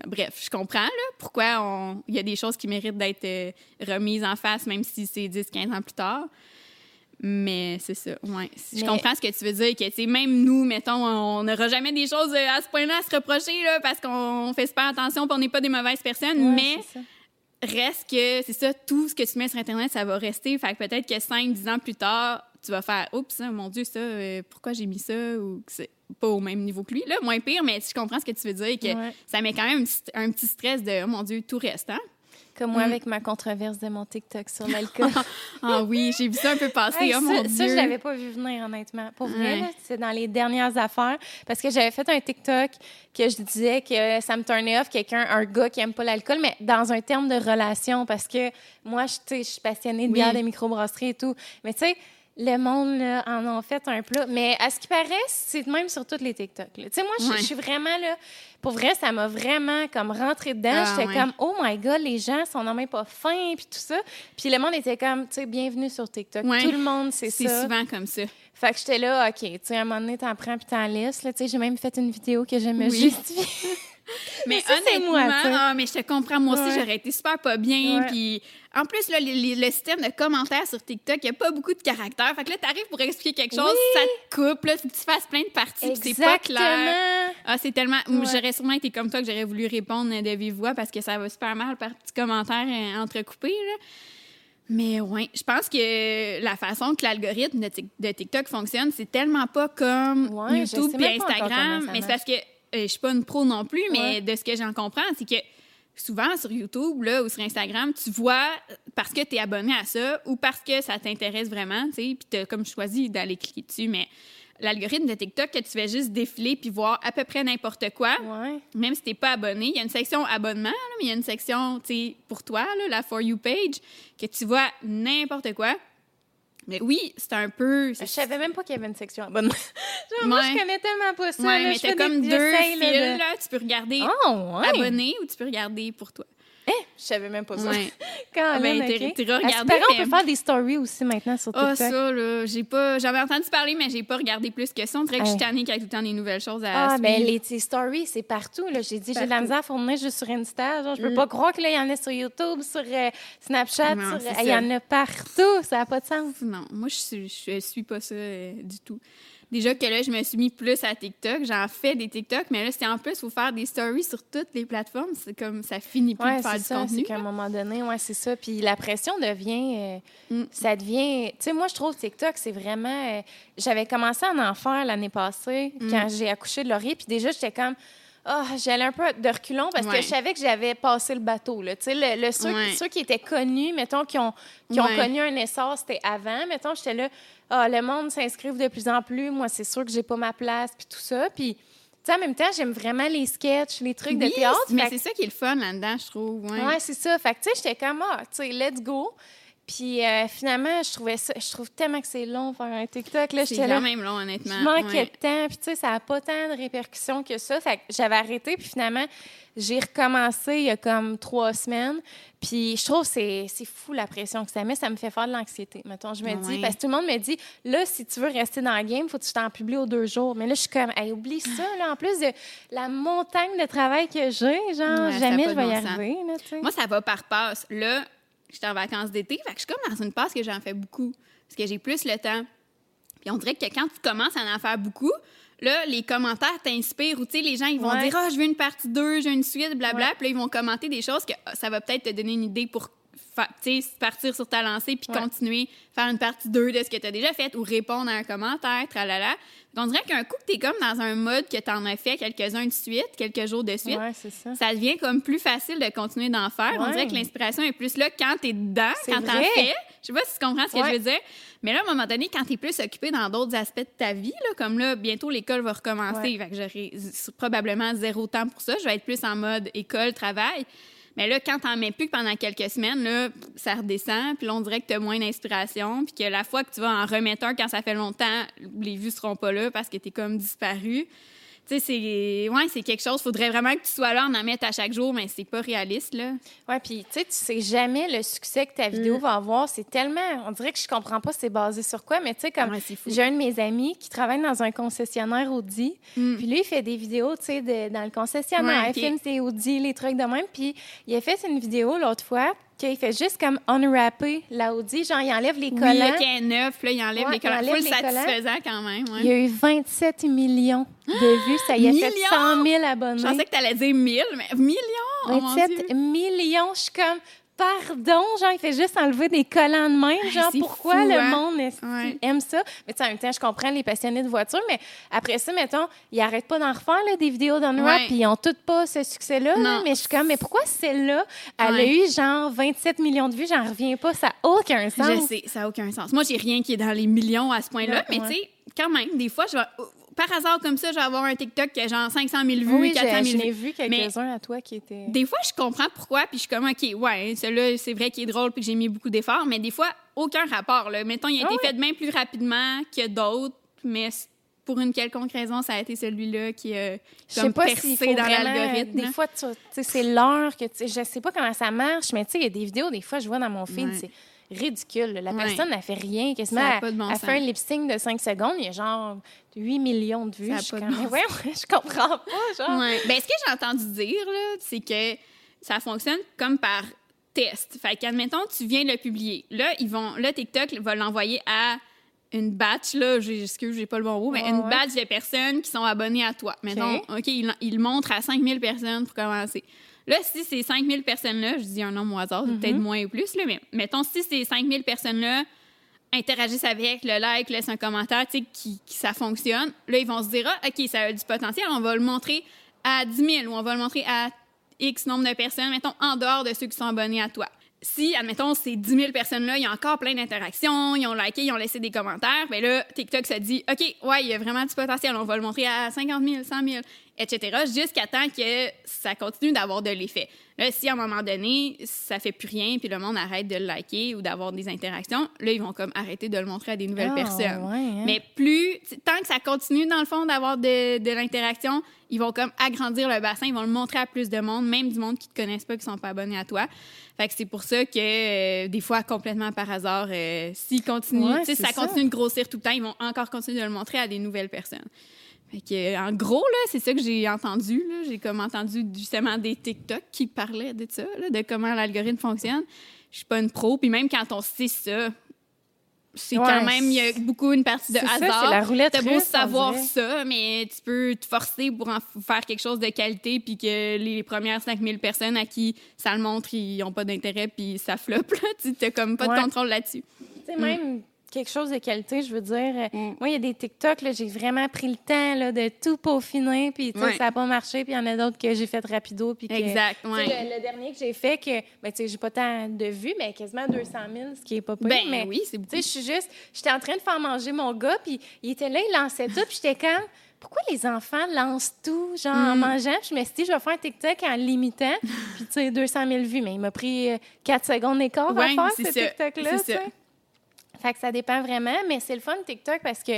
Bref, je comprends là, pourquoi on- il y a des choses qui méritent d'être euh, remises en face, même si c'est 10-15 ans plus tard. Mais c'est ça, ouais. Je comprends ce que tu veux dire, que tu même nous, mettons, on n'aura jamais des choses euh, à ce point-là à se reprocher là, parce qu'on fait super attention et on n'est pas des mauvaises personnes, Ouais, mais reste que, c'est ça, tout ce que tu mets sur Internet, ça va rester. Fait que peut-être que 5-10 ans plus tard, tu vas faire Oups, mon Dieu, ça, euh, pourquoi j'ai mis ça ou que c'est pas au même niveau que lui, là, moins pire, mais je comprends ce que tu veux dire et que Ouais. ça met quand même un petit, un petit stress de Oh mon Dieu, tout reste, hein? Comme moi Mm. avec ma controverse de mon TikTok sur l'alcool. Ah oui, j'ai vu ça un peu passer. Hey, oh ça, mon ça, Dieu. je l'avais pas vu venir, honnêtement. Pour vrai, c'est dans les dernières affaires. Parce que j'avais fait un TikTok que je disais que ça me turnait off quelqu'un, un gars qui aime pas l'alcool, mais dans un terme de relation. Parce que moi, je, suis passionnée de Oui. bière, de microbrasserie et tout. Mais tu sais, le monde là, en a fait un plat. Mais à ce qui paraît, c'est même sur tous les TikTok. Tu sais, moi, je- Ouais. je suis vraiment là. Pour vrai, ça m'a vraiment comme rentré dedans. Ah, J'étais ouais. comme, oh my God, les gens sont non même pas fins, puis tout ça. Puis le monde était comme, tu sais, bienvenue sur TikTok. Ouais. Tout le monde, c'est C'est ça. souvent comme ça. Fait que j'étais là, OK, tu sais, à un moment donné, t'en prends puis t'en laisses. Tu sais, j'ai même fait une vidéo que je me Oui. Mais, honnêtement, moi, ah, mais je te comprends, moi aussi, Ouais. j'aurais été super pas bien. Puis en plus, là, les- les- le système de commentaires sur TikTok, il n'y a pas beaucoup de caractères. Fait que là, t'arrives pour expliquer quelque chose, Oui. ça te coupe, là, faut que tu fasses plein de parties, c'est pas clair. Ah, c'est tellement. Ouais. J'aurais sûrement été comme toi que j'aurais voulu répondre de vive voix parce que ça va super mal par petits commentaires euh, entrecoupés, là. Mais ouais, je pense que la façon que l'algorithme de, Tik- de TikTok fonctionne, c'est tellement pas comme Ouais, YouTube encore Instagram. Mais c'est parce que je suis pas une pro non plus, mais Ouais. de ce que j'en comprends, c'est que souvent sur YouTube là, ou sur Instagram, tu vois parce que tu es abonné à ça ou parce que ça t'intéresse vraiment, tu sais, puis tu as comme choisi d'aller cliquer dessus. Mais l'algorithme de TikTok, que tu fais juste défiler puis voir à peu près n'importe quoi, Ouais. même si t'es pas abonné, il y a une section abonnement, là, mais il y a une section, tu sais, pour toi, là, la For You page, que tu vois n'importe quoi. Mais oui, c'est un peu... Je savais même pas qu'il y avait une section abonnement. Genre, Moi, je connais tellement pas ça. Ouais, là, mais t'as comme des- deux fils, là, de- là. Tu peux regarder Oh, ouais. abonné ou tu peux regarder pour toi. Je savais même pas ça. Ouais. Quand Ah, ben, même, t'es- regardé, on mais- peut faire des stories aussi maintenant sur Ah, TikTok? ça, là, j'ai pas... J'avais entendu parler, mais j'ai pas regardé plus que ça. On dirait que je suis tannée qu'il y a tout le temps des nouvelles choses à Ah, suivre. ben les tes stories, c'est partout. Là. J'ai dit, j'ai de la misère à fournir juste sur Insta. Genre, je peux Mm. pas croire que là, il y en a sur YouTube, sur euh, Snapchat. Non, sur- c'est Il y en a partout. Ça n'a pas de sens. Non, moi, je suis, je suis pas ça euh, du tout. Déjà que là, je me suis mis plus à TikTok. J'en fais des TikTok, mais là, c'est en plus, il faut faire des stories sur toutes les plateformes. C'est comme, ça finit plus Ouais, de faire du ça. contenu. C'est qu'à un moment donné, ouais, c'est ça. Puis la pression devient. euh, Mm. Ça devient. Tu sais, moi, je trouve TikTok, c'est vraiment. euh, J'avais commencé à en faire l'année passée Mm. quand j'ai accouché de Laurier. Puis déjà, j'étais comme. Ah, j'allais un peu de reculons parce Ouais. que je savais que j'avais passé le bateau. Là. Le, le- ceux, Ouais. ceux qui étaient connus, mettons, qui ont, qui ont connu un essor, c'était avant. Mettons, j'étais là, ah, le monde s'inscrive de plus en plus. Moi, c'est sûr que j'ai pas ma place, puis tout ça. Puis, tu sais, en même temps, j'aime vraiment les sketchs, les trucs de Oui, théâtre. mais c'est ça qui est le fun là-dedans, je trouve. Ouais. Ouais, c'est ça. Fait que, tu sais, j'étais comme, ah, tu sais, let's go. Puis euh, finalement, je trouvais ça, je trouve tellement que c'est long faire un TikTok. Là, c'est quand là, même long, honnêtement. je manquais Ouais. de temps. Puis, tu sais, ça n'a pas tant de répercussions que ça. Fait que j'avais arrêté. Puis finalement, j'ai recommencé il y a comme trois semaines. Puis je trouve que c'est c'est fou la pression que ça met. Ça me fait faire de l'anxiété, mettons. Je me dis, parce que tout le monde me dit, là, si tu veux rester dans le game, faut que tu t'en publies aux deux jours. Mais là, je suis comme, hey, oublie ça. Là, en plus de la montagne de travail que j'ai, genre, Ouais, jamais je vais y sens. arriver. Là. Moi, ça va par passe. Là, j'étais en vacances d'été, fait que je suis comme dans une passe que j'en fais beaucoup. Parce que j'ai plus le temps. Puis on dirait que quand tu commences à en faire beaucoup, là, les commentaires t'inspirent ou, tu sais, les gens, ils vont Ouais. dire « Ah, je veux une partie 2, je veux une suite, blabla. Ouais. Puis là, ils vont commenter des choses que ah, ça va peut-être te donner une idée pour partir sur ta lancée puis Ouais. continuer, faire une partie 2 de ce que tu as déjà fait ou répondre à un commentaire, tralala. On dirait qu'un coup que tu es comme dans un mode que tu en as fait quelques-uns de suite, quelques jours de suite, Ouais, ça. ça devient comme plus facile de continuer d'en faire. On dirait que l'inspiration est plus là quand t'es dedans, C'est quand t'en vrai. fais. Je sais pas si tu comprends ce que je veux dire. Mais là, à un moment donné, quand t'es plus occupé dans d'autres aspects de ta vie, là, comme là, bientôt l'école va recommencer, fait que j'aurai probablement zéro temps pour ça. Je vais être plus en mode école, travail. Mais là, quand t'en mets plus que pendant quelques semaines, là, ça redescend. Puis là, on dirait que t'as moins d'inspiration. Puis que la fois que tu vas en remettre un quand ça fait longtemps, les vues seront pas là parce que t'es comme disparu. Tu sais, c'est ouais, c'est quelque chose. Faudrait vraiment que tu sois là, en en mettre à chaque jour, mais c'est pas réaliste, là. Ouais, puis tu sais, tu sais jamais le succès que ta vidéo Mm. va avoir. C'est tellement. On dirait que je comprends pas c'est basé sur quoi, mais tu sais, comme Ouais, fou. j'ai un de mes amis qui travaille dans un concessionnaire Audi. Mm. Puis lui, il fait des vidéos, tu sais, dans le concessionnaire. Ouais. Il filme ses Audi, les trucs de même. Puis il a fait une vidéo l'autre fois qu'il fait juste comme unwrapper la Audi. Genre, il enlève les Oui, collants. là, qui est neuf, là, il enlève Ouais, les collants. il collants. satisfaisant quand même. ouais. Il y a eu 27 millions de vues. Ça y a fait Millions? 100 000 abonnés. Je pensais que t'allais dire 1000, mais millions! Oh, mon 27 Dieu. millions. Je suis comme, pardon, genre, il fait juste enlever des collants de même. Genre, c'est pourquoi fou, le hein? monde Ouais. aime ça? Mais tu sais, en même temps, je comprends les passionnés de voiture, mais après ça, mettons, ils arrêtent pas d'en refaire, là, des vidéos d'unwrap, Ouais. puis ils ont toutes pas ce succès-là. là. Mais je suis comme, mais pourquoi celle-là, elle a eu genre 27 millions de vues? J'en reviens pas. Ça n'a aucun sens. Je sais, ça n'a aucun sens. Moi, j'ai rien qui est dans les millions à ce point-là, mais tu sais, quand même, des fois, je vais. Par hasard, comme ça, je vais avoir un TikTok qui a genre 500 000 vues, Oui, 400 j'ai- 000 j'en ai vues. vu quelques-uns à toi qui étaient... Des fois, je comprends pourquoi, puis je suis comme, OK, ouais, celui-là, c'est vrai qu'il est drôle, puis que j'ai mis beaucoup d'efforts, mais des fois, aucun rapport. Là. Mettons, il a Ah été oui. fait bien plus rapidement que d'autres, mais pour une quelconque raison, ça a été celui-là qui a comme pas percé dans l'algorithme. Des fois, c'est l'heure que tu je sais pas comment ça marche, mais tu sais, il y a des vidéos, des fois, je vois dans mon feed, Ouais. Ridicule. La Ouais. personne n'a fait rien, quasiment. Ça a Elle, pas de bon elle sens. fait un lip sync de 5 secondes, il y a genre 8 millions de vues. Ça a je, pas de bon voyons, je comprends pas, genre. Ouais. Ben, ce que j'ai entendu dire, c'est que ça fonctionne comme par test. Fait qu'admettons, tu viens de le publier. Là, ils vont, là, TikTok va l'envoyer à une batch, là, j'ai- excuse, j'ai pas le bon mot, mais Ouais, une ouais. batch de personnes qui sont abonnées à toi. Mettons, OK, il, il le montre à 5000 personnes pour commencer. Là, si ces 5000 personnes-là, je dis un nombre au hasard, peut-être moins ou plus, là, mais mettons, si ces 5000 personnes-là interagissent avec, le like, laissent un commentaire, tu sais, qui, qui- ça fonctionne, là, ils vont se dire, ah, OK, ça a du potentiel, on va le montrer à 10 000 ou on va le montrer à X nombre de personnes, mettons, en dehors de ceux qui sont abonnés à toi. Si, admettons, ces 10 000 personnes-là, il y a encore plein d'interactions, ils ont liké, ils ont laissé des commentaires, bien là, TikTok se dit, OK, ouais, il y a vraiment du potentiel, on va le montrer à 50 000, 100 000, etc., jusqu'à temps que ça continue d'avoir de l'effet. Là, si à un moment donné, ça fait plus rien, puis le monde arrête de le liker ou d'avoir des interactions, là, ils vont comme arrêter de le montrer à des nouvelles Ah, personnes. ouais, hein. Mais plus, tant que ça continue, dans le fond, d'avoir de, de l'interaction, ils vont comme agrandir le bassin, ils vont le montrer à plus de monde, même du monde qui te connaissent pas, qui sont pas abonnés à toi. Fait que c'est pour ça que, euh, des fois, complètement par hasard, euh, s'ils continuent, Ouais, ça ça. continue de grossir tout le temps, ils vont encore continuer de le montrer à des nouvelles personnes. Fait que, euh, en gros, là, c'est ça que j'ai entendu. là. J'ai comme entendu justement des TikTok qui parlaient de ça, là, de comment l'algorithme fonctionne. Je suis pas une pro. Puis même quand on sait ça, c'est Ouais, quand même, il y a beaucoup une partie de C'est ça, hasard. c'est la roulette T'as beau savoir ça, mais tu peux te forcer pour en faire quelque chose de qualité, puis que les premières 5000 personnes à qui ça le montre, ils n'ont pas d'intérêt, puis ça floppe. Là. Tu n'as comme pas Ouais. de contrôle là-dessus. Tu sais, même quelque chose de qualité, je veux dire. euh, Mm. Moi, il y a des TikTok, j'ai vraiment pris le temps là, de tout peaufiner, puis Ouais. ça n'a pas marché, puis il y en a d'autres que j'ai fait rapido, puis que... Exact, ouais. Le, le dernier que j'ai fait, que, ben, tu sais, j'ai pas tant de vues, mais quasiment 200 000, ce qui est pas pire. Ben mais, oui, c'est beaucoup. Je suis juste... J'étais en train de faire manger mon gars, puis il était là, il lançait tout, puis j'étais comme... Pourquoi les enfants lancent tout, genre, en Mm. mangeant? Puis je me suis dit, je vais faire un TikTok en limitant. Puis, tu sais, 200 000 vues. Mais il m'a pris 4 secondes d'écart Ouais, à faire, ce. TikTok-là. C'est tu ça. sais. Fait que ça dépend vraiment, mais c'est le fun TikTok parce que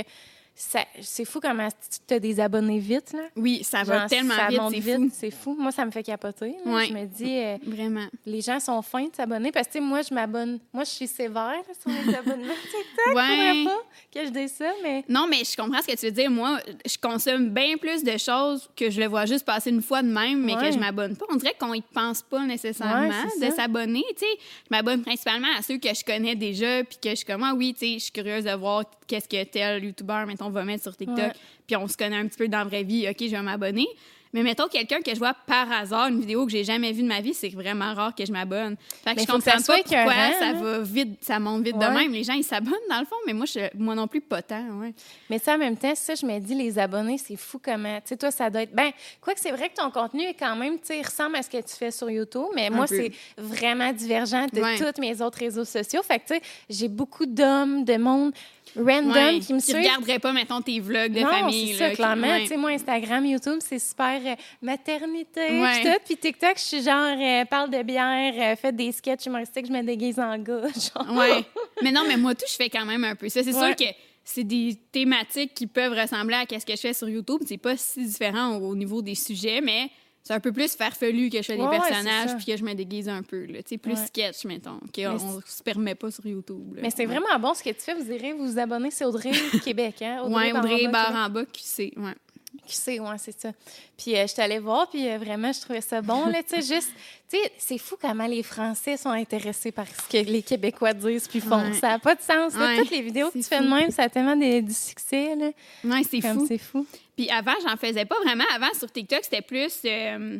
c'est fou comment tu as des abonnés vite. Là. Oui, ça va Genre, tellement ça vite, c'est fou. C'est fou. Moi, ça me fait capoter. Ouais. Je me dis, euh, Vraiment. les gens sont fins de s'abonner parce que moi, je m'abonne. Moi, je suis sévère là, sur les abonnements TikTok. Ouais. Pas que je dise ça, mais. Non, mais je comprends ce que tu veux dire. Moi, je consomme bien plus de choses que je le vois juste passer une fois de même, mais Ouais. que je m'abonne pas. On dirait qu'on y pense pas nécessairement Ouais, de s'abonner. Tu sais, je m'abonne principalement à ceux que je connais déjà, puis que je suis comme, ah oui, tu sais, je suis curieuse de voir qu'est-ce que tel YouTuber, mettons, va mettre sur TikTok, puis on se connaît un petit peu dans la vraie vie. OK, je vais m'abonner. Mais mettons quelqu'un que je vois par hasard, une vidéo que j'ai jamais vue de ma vie, c'est vraiment rare que je m'abonne. Fait que Mais je que comprends pas pourquoi ça va vite, ça monte vite Ouais. de même. Les gens, ils s'abonnent dans le fond, mais moi, je, moi non plus, pas tant. Ouais. Mais ça, en même temps, ça, je me dis, les abonnés, c'est fou comment. Tu sais, toi, ça doit être. Ben, quoi que c'est vrai que ton contenu est quand même, tu ressemble à ce que tu fais sur YouTube, mais moi, c'est vraiment divergent de Ouais. tous mes autres réseaux sociaux. Fait que, tu sais, j'ai beaucoup d'hommes, de monde random qui me qui suivent. regarderaient pas, mettons, tes vlogs de non, famille. c'est ça, qui- clairement. Tu sais, moi, Instagram, YouTube, c'est super euh, maternité, Ouais. puis tout. Puis TikTok, je suis genre, euh, parle de bière, euh, fais des sketchs humoristiques, je me déguise en gars. Genre. Ouais. mais non, mais moi, tout, je fais quand même un peu ça. C'est Ouais. sûr que c'est des thématiques qui peuvent ressembler à ce que je fais sur YouTube. C'est pas si différent au, au niveau des sujets, mais c'est un peu plus farfelu que je fais des Ouais, ouais, personnages puis que je me déguise un peu. Là. Tu sais, plus Ouais. sketch, mettons, qu'on se permet pas sur YouTube. là. Mais c'est Ouais. vraiment bon ce que tu fais. Vous irez vous abonner, c'est Audrey Québec, hein? Ouais, Audrey Baramba, Québec. en bas. Ouais. Qui sait, ouais, c'est ça. Puis euh, je suis allée voir, puis euh, vraiment, je trouvais ça bon, là, tu sais, juste... Tu sais, c'est fou comment les Français sont intéressés par ce que les Québécois disent puis font. Ouais. Ça n'a pas de sens, là. Ouais, Toutes les vidéos que tu fais de même, ça a tellement des- du succès, là. Ouais, c'est fou. c'est fou. Puis avant, j'en faisais pas vraiment. Avant, sur TikTok, c'était plus, euh,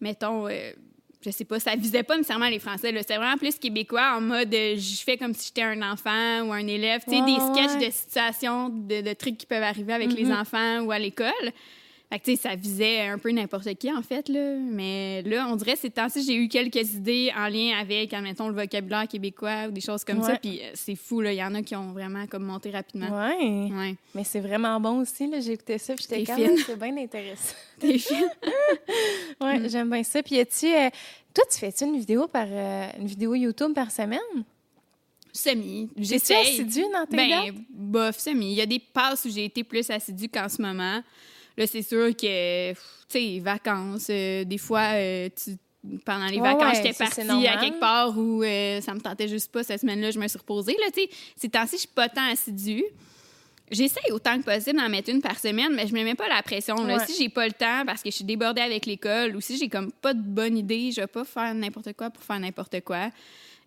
mettons, je sais pas, ça visait pas nécessairement les Français. C'était vraiment plus québécois en mode euh, je fais comme si j'étais un enfant ou un élève. Tu sais, Ouais, des sketchs ouais. de situations, de, de trucs qui peuvent arriver avec les Mhm. enfants ou à l'école. Fait que, tu sais, ça visait un peu n'importe qui, en fait, là. Mais là, on dirait, ces temps-ci, j'ai eu quelques idées en lien avec, admettons, le vocabulaire québécois ou des choses comme ça. Puis euh, c'est fou. Il y en a qui ont vraiment, comme, monté rapidement. Ouais. Ouais. Mais c'est vraiment bon aussi. J'ai écouté ça, puis j'étais fine. même... C'est bien intéressant. T'es fine. Ouais, Mm. j'aime bien ça. Puis as-tu... euh, toi, tu fais-tu une vidéo par... euh, une vidéo YouTube par semaine? Semi. J'essaie. assidue dans tes Ben, bof, semi. Il y a des passes où j'ai été plus assidue qu'en ce moment. Là, c'est sûr que, tu sais, vacances, euh, des fois, euh, tu- pendant les vacances, ouais, j'étais partie à quelque part où euh, ça me tentait juste pas. Cette semaine-là, je me suis reposée. Là, tu sais, ces temps-ci, je suis pas tant assidue. J'essaye autant que possible d'en mettre une par semaine, mais je me mets pas la pression. Là. Ouais. Si j'ai pas le temps parce que je suis débordée avec l'école ou si j'ai comme pas de bonne idée, je vais pas faire n'importe quoi pour faire n'importe quoi.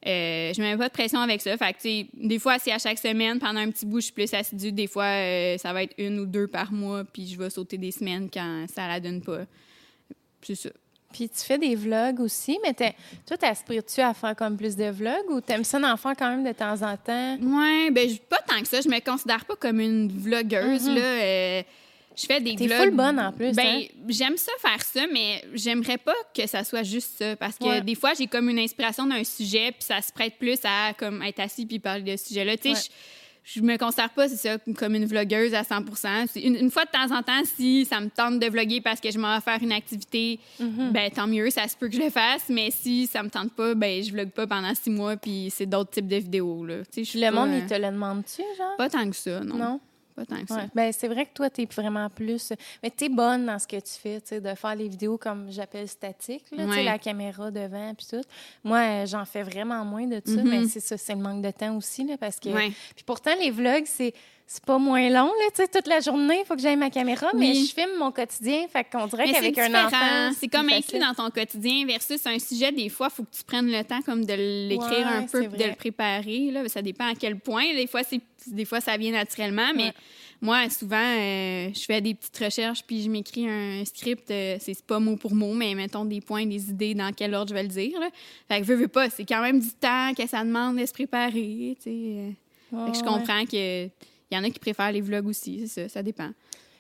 Euh, je me mets pas de pression avec ça. Fait que, des fois, c'est à chaque semaine. Pendant un petit bout, je suis plus assidue. Des fois, euh, ça va être une ou deux par mois, puis je vais sauter des semaines quand ça la donne pas. C'est ça. Puis tu fais des vlogs aussi, mais toi, t'aspires-tu à faire comme plus de vlogs ou t'aimes ça d'en faire quand même de temps en temps? Ouais, ben, je- pas tant que ça. Je me considère pas comme une vlogueuse, Mhm. là. Euh, je fais des T'es vlogs. full bonne en plus, Ben, hein? j'aime ça faire ça, mais j'aimerais pas que ça soit juste ça. Parce que Ouais. des fois, j'ai comme une inspiration d'un sujet, puis ça se prête plus à comme être assis puis parler de ce sujet-là. Tu sais, Ouais. je- me considère pas, c'est ça, comme une vlogueuse à 100 C'est Une, une fois de temps en temps, si ça me tente de vlogger parce que je m'en vais faire une activité, Mhm. ben tant mieux, ça se peut que je le fasse. Mais si ça me tente pas, ben je vlogue pas pendant six mois, puis c'est d'autres types de vidéos. Là. Le pas, monde, il te le demande-tu, genre? Pas tant que ça, non. Non? Pas tant que ça. Ouais. Ben, c'est vrai que toi, t'es vraiment plus. Mais t'es bonne dans ce que tu fais, tu sais, de faire les vidéos comme j'appelle statiques, là, tu Ouais. la caméra devant, puis tout. Moi, euh, j'en fais vraiment moins de ça, mais c'est ça, c'est le manque de temps aussi, là, parce que. Puis pourtant, les vlogs, c'est. C'est pas moins long, là, tu sais, toute la journée, il faut que j'aille ma caméra, mais Oui. je filme mon quotidien, fait qu'on dirait qu'avec un enfant... C'est comme inclus dans ton quotidien versus un sujet, des fois, il faut que tu prennes le temps comme de l'écrire Ouais, un peu de le préparer. Là. Ça dépend à quel point. Des fois, c'est des fois ça vient naturellement, mais Ouais. moi, souvent, euh, je fais des petites recherches puis je m'écris un script. euh, c'est pas mot pour mot, mais mettons des points, des idées dans quel ordre je vais le dire. Là. Fait que veux, veux pas, c'est quand même du temps que ça demande de se préparer. tu sais, euh. Fait que je Ouais. comprends que il y en a qui préfèrent les vlogs aussi, c'est ça, ça dépend.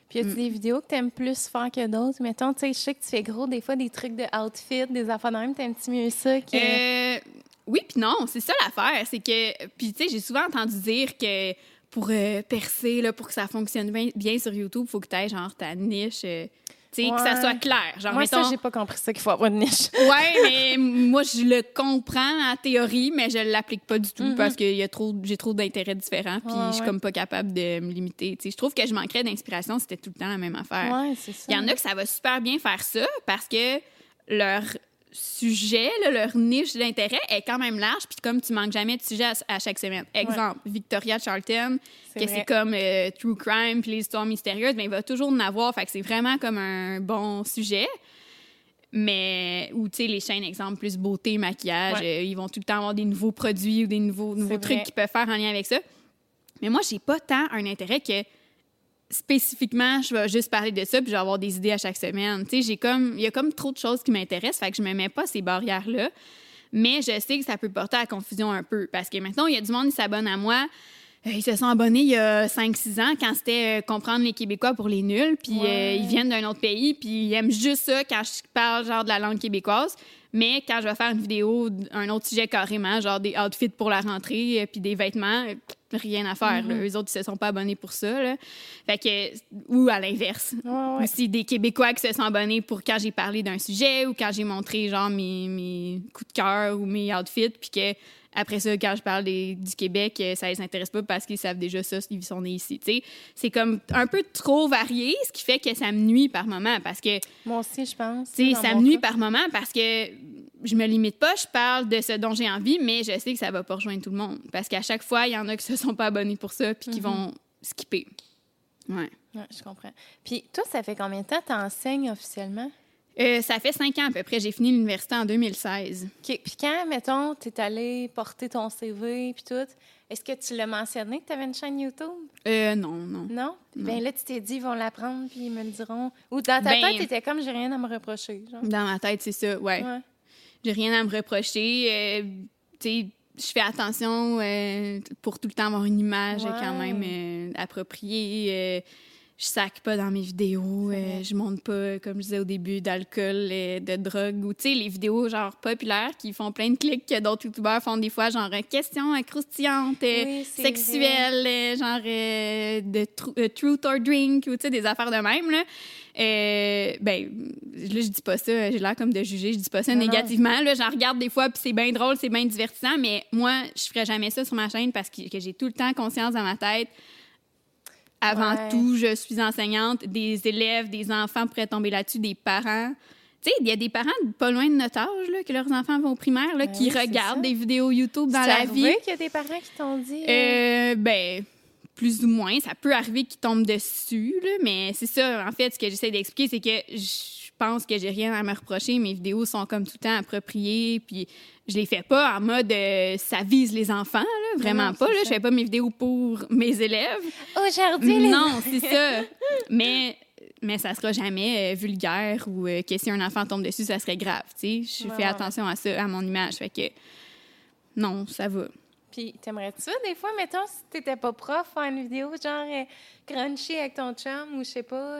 Puis y a-tu des vidéos que t'aimes plus faire que d'autres? Mettons, tu sais, je sais que tu fais gros des fois des trucs de outfit, des affaires de même, t'aimes-tu mieux ça que... Euh, oui, puis non, c'est ça l'affaire. C'est que, puis tu sais, j'ai souvent entendu dire que pour euh, percer, là, pour que ça fonctionne bien, bien sur YouTube, il faut que tu aies genre ta niche, euh, tu sais, que ça soit clair. Genre, Moi, ça, mettons, j'ai pas compris ça qu'il faut avoir une niche. ouais, mais moi, je le comprends en théorie, mais je l'applique pas du tout Mhm. parce que y a trop, j'ai trop d'intérêts différents, puis Ouais, je suis ouais. comme pas capable de me limiter. Tu sais, je trouve que je manquerais d'inspiration si c'était tout le temps la même affaire. Ça. Il y en a que ça va super bien faire ça parce que leur sujet, là, leur niche d'intérêt est quand même large. Puis comme tu manques jamais de sujet à, à chaque semaine. Exemple, Victoria Charlton, que c'est comme euh, True Crime puis les histoires mystérieuses, mais il va toujours en avoir. Fait que c'est vraiment comme un bon sujet. Mais, ou tu sais, les chaînes, exemple, plus beauté, maquillage, Ouais. euh, ils vont tout le temps avoir des nouveaux produits ou des nouveaux, nouveaux trucs qu'ils peuvent faire en lien avec ça. Mais moi, j'ai pas tant un intérêt que spécifiquement, je vais juste parler de ça puis je vais avoir des idées à chaque semaine. Tu sais, j'ai comme il y a comme trop de choses qui m'intéressent, fait que je me mets pas ces barrières là. Mais je sais que ça peut porter à confusion un peu parce que maintenant il y a du monde qui s'abonne à moi. Euh, ils se sont abonnés il y a 5-6 ans quand c'était euh, comprendre les Québécois pour les nuls. Puis Ouais. euh, ils viennent d'un autre pays, puis ils aiment juste ça quand je parle genre de la langue québécoise. Mais quand je vais faire une vidéo d'un autre sujet carrément, genre des outfits pour la rentrée, euh, puis des vêtements, euh, rien à faire. là. Eux autres, ils se sont pas abonnés pour ça. Là. Fait que, ou à l'inverse. Ouais. Aussi des Québécois qui se sont abonnés pour quand j'ai parlé d'un sujet ou quand j'ai montré genre mes, mes coups de cœur ou mes outfits, puis que après ça, quand je parle des- du Québec, euh, ça les intéresse pas parce qu'ils savent déjà ça, ils sont nés ici. Tu c'est comme un peu trop varié, ce qui fait que ça me nuit par moment parce que Moi aussi, je pense. tu ça me nuit cas. par moment parce que je me limite pas, je parle de ce dont j'ai envie, mais je sais que ça va pas rejoindre tout le monde. Parce qu'à chaque fois, il y en a qui se sont pas abonnés pour ça puis qui Mhm. vont skipper. Ouais. Ouais, je comprends. Puis toi, ça fait combien de temps que t'enseignes officiellement? Euh, ça fait cinq ans à peu près. J'ai fini l'université en 2016. OK. Puis quand, mettons, t'es allé porter ton CV puis tout, est-ce que tu l'as mentionné que tu avais une chaîne YouTube? Euh, non, non. Non? Non. Bien là, tu t'es dit, ils vont l'apprendre puis ils me le diront. Ou dans ta Ben- tête, t'étais comme, j'ai rien à me reprocher. Genre. Dans ma tête, c'est ça, ouais. Ouais. J'ai rien à me reprocher. Euh, tu sais, je fais attention euh, pour tout le temps avoir une image Ouais. quand même appropriée. Je sac pas dans mes vidéos. Euh, je monte pas, comme je disais au début, d'alcool, euh, de drogue. Ou, tu sais, les vidéos genre populaires qui font plein de clics que d'autres youtubeurs font des fois, genre euh, questions euh, croustillantes, euh, Oui, euh, genre euh, de tru- truth or drink, ou tu sais, des affaires de même, là. Ben, là, je dis pas ça, j'ai l'air comme de juger, je dis pas ça Non, non. négativement. Là, j'en regarde des fois, puis c'est bien drôle, c'est bien divertissant, mais moi, je ferais jamais ça sur ma chaîne parce que, que j'ai tout le temps conscience dans ma tête. Avant Ouais. tout, je suis enseignante, des élèves, des enfants pourraient tomber là-dessus, des parents. Tu sais, il y a des parents pas loin de notre âge, là, que leurs enfants vont au primaire, là, Ben qui oui, regardent des vidéos YouTube dans la vie. qu'il y a des parents qui t'ont dit. euh, Euh, ben, plus ou moins. Ça peut arriver qu'ils tombent dessus, là, mais c'est ça, en fait, ce que j'essaie d'expliquer, c'est que je pense que j'ai rien à me reprocher. Mes vidéos sont comme tout le temps appropriées, puis je les fais pas en mode euh, ça vise les enfants, là, vraiment non, pas. Là, je fais pas mes vidéos pour mes élèves. Aujourd'hui, les... Non, c'est ça. Mais, mais ça sera jamais euh, vulgaire ou euh, que si un enfant tombe dessus, ça serait grave. Tu sais, je Ouais, fais ouais. attention à ça, à mon image. Fait que non, ça va. Puis, t'aimerais-tu ça, des fois, mettons, si t'étais pas prof, faire une vidéo genre euh, crunchy avec ton chum ou je sais pas.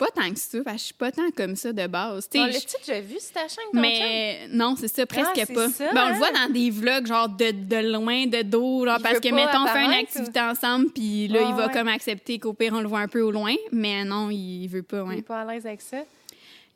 Pas tant que ça, parce que je suis pas tant comme ça de base. Je- déjà vu ta chaîne, ton chum? mais non, c'est ça, presque Ah, pas. ça, Ben, on le hein? voit dans des vlogs, genre de, de loin, de dos, genre parce que, mettons, on fait une activité ensemble, puis là, il va ouais. comme accepter qu'au pire, on le voit un peu au loin, mais non, il veut pas, Il est pas à l'aise avec ça?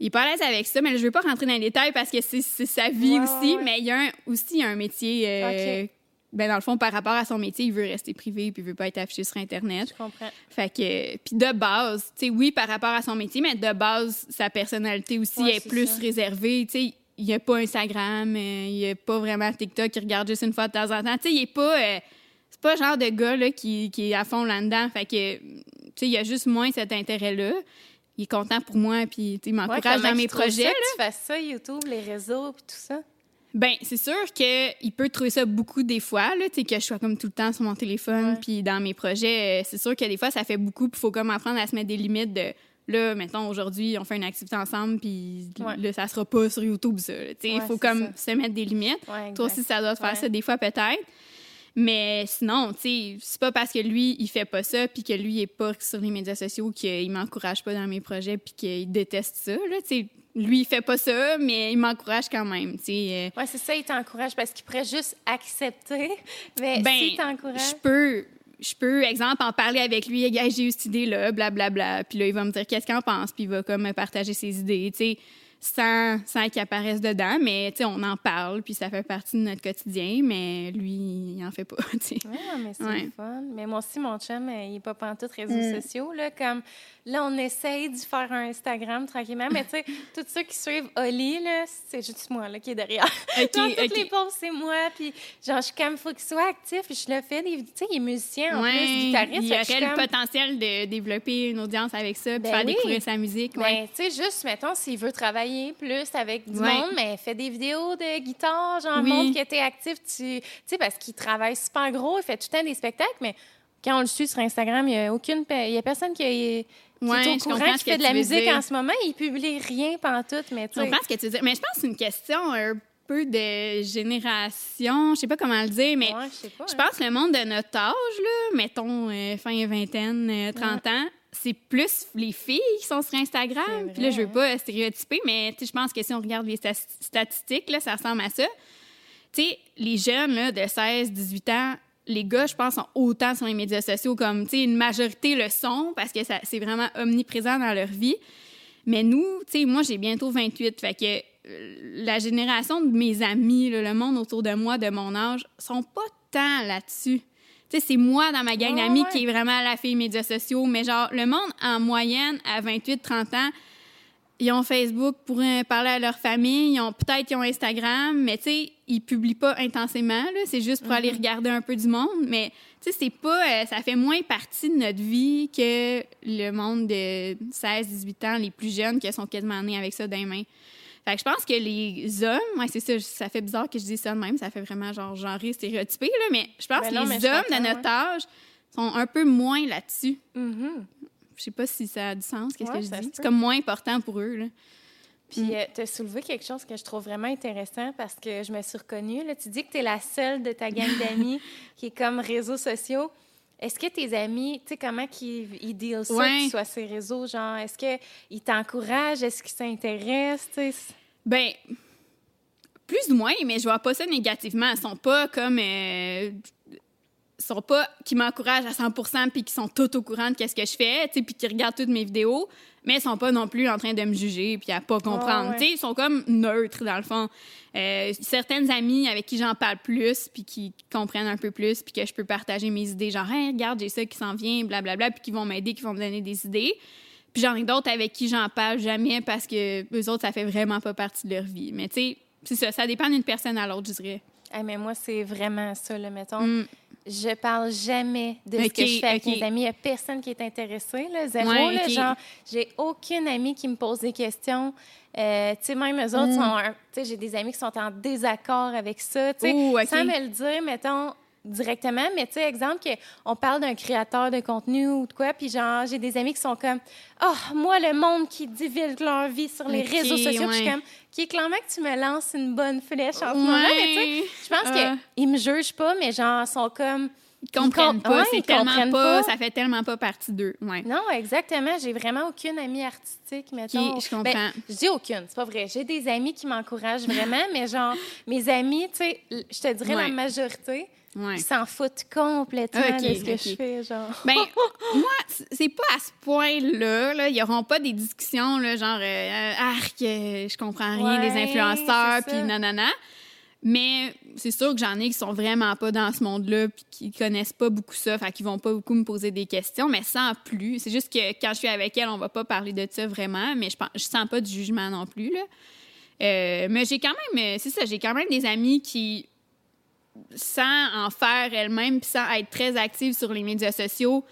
Il est pas à l'aise avec ça, mais je veux pas rentrer dans les détails parce que c'est sa vie aussi, ouais. mais il y a un- aussi un métier. euh. Ben, dans le fond, par rapport à son métier, il veut rester privé puis il veut pas être affiché sur Internet. Je comprends. Fait que, puis de base, tu sais, oui, par rapport à son métier, mais de base, sa personnalité aussi Ouais, est, plus ça. réservée. Tu sais, il n'y a pas Instagram, euh, il n'y a pas vraiment TikTok, il regarde juste une fois de temps en temps. Tu sais, il est pas. euh, c'est pas le genre de gars là, qui, qui est à fond là-dedans. Fait que, tu sais, il y a juste moins cet intérêt-là. Il est content pour moi, puis il m'encourage dans mes projets. ça là. que tu fasses ça, YouTube, les réseaux, puis tout ça? Ben, c'est sûr qu'il peut trouver ça beaucoup des fois, là, tu sais, que je sois comme tout le temps sur mon téléphone, puis dans mes projets. euh, C'est sûr que des fois, ça fait beaucoup, puis il faut comme apprendre à se mettre des limites de. Là, mettons, aujourd'hui, on fait une activité ensemble, puis Ouais. là, ça sera pas sur YouTube, ça. il Ouais, faut comme ça. se mettre des limites. Ouais, Toi aussi, ça doit te faire ça des fois, peut-être. Mais sinon, tu sais, c'est pas parce que lui, il fait pas ça, puis que lui, il est pas sur les médias sociaux, qu'il m'encourage pas dans mes projets, puis qu'il déteste ça, là. Tu sais, lui, il fait pas ça, mais il m'encourage quand même, tu sais. euh, Ouais, c'est ça, il t'encourage parce qu'il pourrait juste accepter. Mais Ben, s'il t'encourage. je peux, je peux, exemple, en parler avec lui, Hey, j'ai eu cette idée-là, blablabla. Puis là, il va me dire qu'est-ce qu'il en pense, puis il va comme me partager ses idées, tu sais, sans, sans qu'il apparaisse dedans. Mais, tu sais, on en parle, puis ça fait partie de notre quotidien, mais lui, il en fait pas. Ouais, mais c'est Ouais. fun. Mais moi aussi, mon chum, euh, il est pas pantoute réseaux Mm. sociaux. Là, comme, là, on essaye d'y faire un Instagram tranquillement. Mais tu sais, tous ceux qui suivent Oli, là, c'est juste moi là, qui est derrière. OK, Genre, toutes les posts, c'est moi. Puis, genre, je suis comme, faut qu'il soit actif. Puis, je le fais. des- Tu sais, il est musicien en Ouais, plus, guitariste. il aurait le comme- potentiel de développer une audience avec ça, puis Ben faire oui. découvrir sa musique. Ouais. Mais tu sais, juste, mettons, s'il veut travailler plus avec du Ouais. monde, mais fais des vidéos de guitare, genre, Oui. montre que t'es actif. Tu tu sais, parce qu'il travaille super gros, il fait tout le temps des spectacles, mais quand on le suit sur Instagram, il n'y a aucune. Il y a personne qui, est- Ouais, au je courant qui fait de tu la musique dire. en ce moment. Il publie rien pantoute, mais tu Je sais. comprends ce que tu veux dire. Mais je pense que c'est une question un peu de génération. Je sais pas comment le dire, mais Ouais, je sais pas. je hein. pense que le monde de notre âge, là, mettons euh, fin vingtaine, euh, 30 ans, c'est plus les filles qui sont sur Instagram. Puis là, je veux pas stéréotyper, mais je pense que si on regarde les sta- statistiques, là, ça ressemble à ça. Tu sais, les jeunes là, de 16, 18 ans, les gars, je pense, sont autant sur les médias sociaux comme, tu sais, une majorité le sont parce que c'est vraiment omniprésent dans leur vie. Mais nous, tu sais, moi, j'ai bientôt 28. Fait que euh, la génération de mes amis, là, le monde autour de moi, de mon âge, sont pas tant là-dessus. Tu sais, c'est moi dans ma gang d'amis ouais. qui est vraiment la fille médias sociaux. Mais genre, le monde, en moyenne, à 28-30 ans, ils ont Facebook pour euh, parler à leur famille, ils ont peut-être qu'ils ont Instagram, mais tu sais, ils publient pas intensément là, c'est juste pour aller regarder un peu du monde, mais tu sais c'est pas euh, ça fait moins partie de notre vie que le monde de 16 18 ans les plus jeunes qui sont quasiment nés avec ça dans les mains. Fait que je pense que les hommes, ouais, c'est ça, ça fait bizarre que je dise ça de même, ça fait vraiment genre genré stéréotypé là, mais je pense Ben que non, les hommes de notre âge sont un peu moins là-dessus. Mhm. Je sais pas si ça a du sens, qu'est-ce Ouais, que je dis. C'est comme moins important pour eux là. Puis, tu as soulevé quelque chose que je trouve vraiment intéressant parce que je me suis reconnue. Là, tu dis que tu es la seule de ta gang d'amis qui est comme réseaux sociaux. Est-ce que tes amis, tu sais, comment qu'ils ils dealent ça, Ouais. ces réseaux? Genre, est-ce qu'ils t'encouragent? Est-ce qu'ils s'intéressent? Ben, plus ou moins, mais je vois pas ça négativement. Ils sont pas comme. euh, sont pas qui m'encouragent à 100 puis qui sont tout au courant de qu'est-ce que je fais, tu sais, puis qui regardent toutes mes vidéos, mais ils sont pas non plus en train de me juger puis à pas comprendre. ouais. Tu sais, ils sont comme neutres dans le fond. Euh, certaines amies avec qui j'en parle plus puis qui comprennent un peu plus puis que je peux partager mes idées, genre Hey, regarde, j'ai ça qui s'en vient, blablabla, puis qui vont m'aider, qui vont me donner des idées. Puis j'en ai d'autres avec qui j'en parle jamais parce que eux autres, ça fait vraiment pas partie de leur vie. Mais tu sais, c'est ça, ça dépend d'une personne à l'autre, je dirais. Ah, mais moi, c'est vraiment ça, là, mettons. Mm. Je parle jamais de ce Ok, que je fais avec mes amis. Il n'y a personne qui est intéressé, là, zéro. Ouais, là, genre, j'ai aucune amie qui me pose des questions. Euh, tu sais, même eux autres Mm. sont... un- Tu sais, j'ai des amis qui sont en désaccord avec ça, tu sais, sans me le dire, mettons directement, mais tu sais, exemple, que on parle d'un créateur de contenu ou de quoi, puis genre, j'ai des amis qui sont comme, oh, moi, le monde qui divulgue leur vie sur les réseaux sociaux, je suis comme, qui est clairement que tu me lances une bonne flèche en ce moment, mais tu sais, je pense Ah. qu'ils me jugent pas, mais genre, sont comme. Ils comprennent com- pas, ouais, c'est ils tellement comprennent pas, pas. ça fait tellement pas partie d'eux. Ouais. Non, exactement. J'ai vraiment aucune amie artistique, mettons. je comprends. Ben, je dis aucune, c'est pas vrai. J'ai des amis qui m'encouragent vraiment, mais genre, mes amis, tu sais, je te dirais Ouais. la majorité, Ouais. ils s'en foutent complètement de ce que je fais, genre. Ben, moi, c'est pas à ce point-là. Là. Ils auront pas des discussions, là, genre, euh, arc, euh, je comprends rien Ouais, des influenceurs, puis nanana. Mais c'est sûr que j'en ai qui sont vraiment pas dans ce monde-là, puis qui connaissent pas beaucoup ça, fait qu'ils vont pas beaucoup me poser des questions, mais sans plus. C'est juste que quand je suis avec elle, on va pas parler de ça vraiment, mais je, pense, je sens pas de jugement non plus, là. Euh, mais j'ai quand même, euh, c'est ça, j'ai quand même des amis qui sans en faire elle-même, puis sans être très active sur les médias sociaux,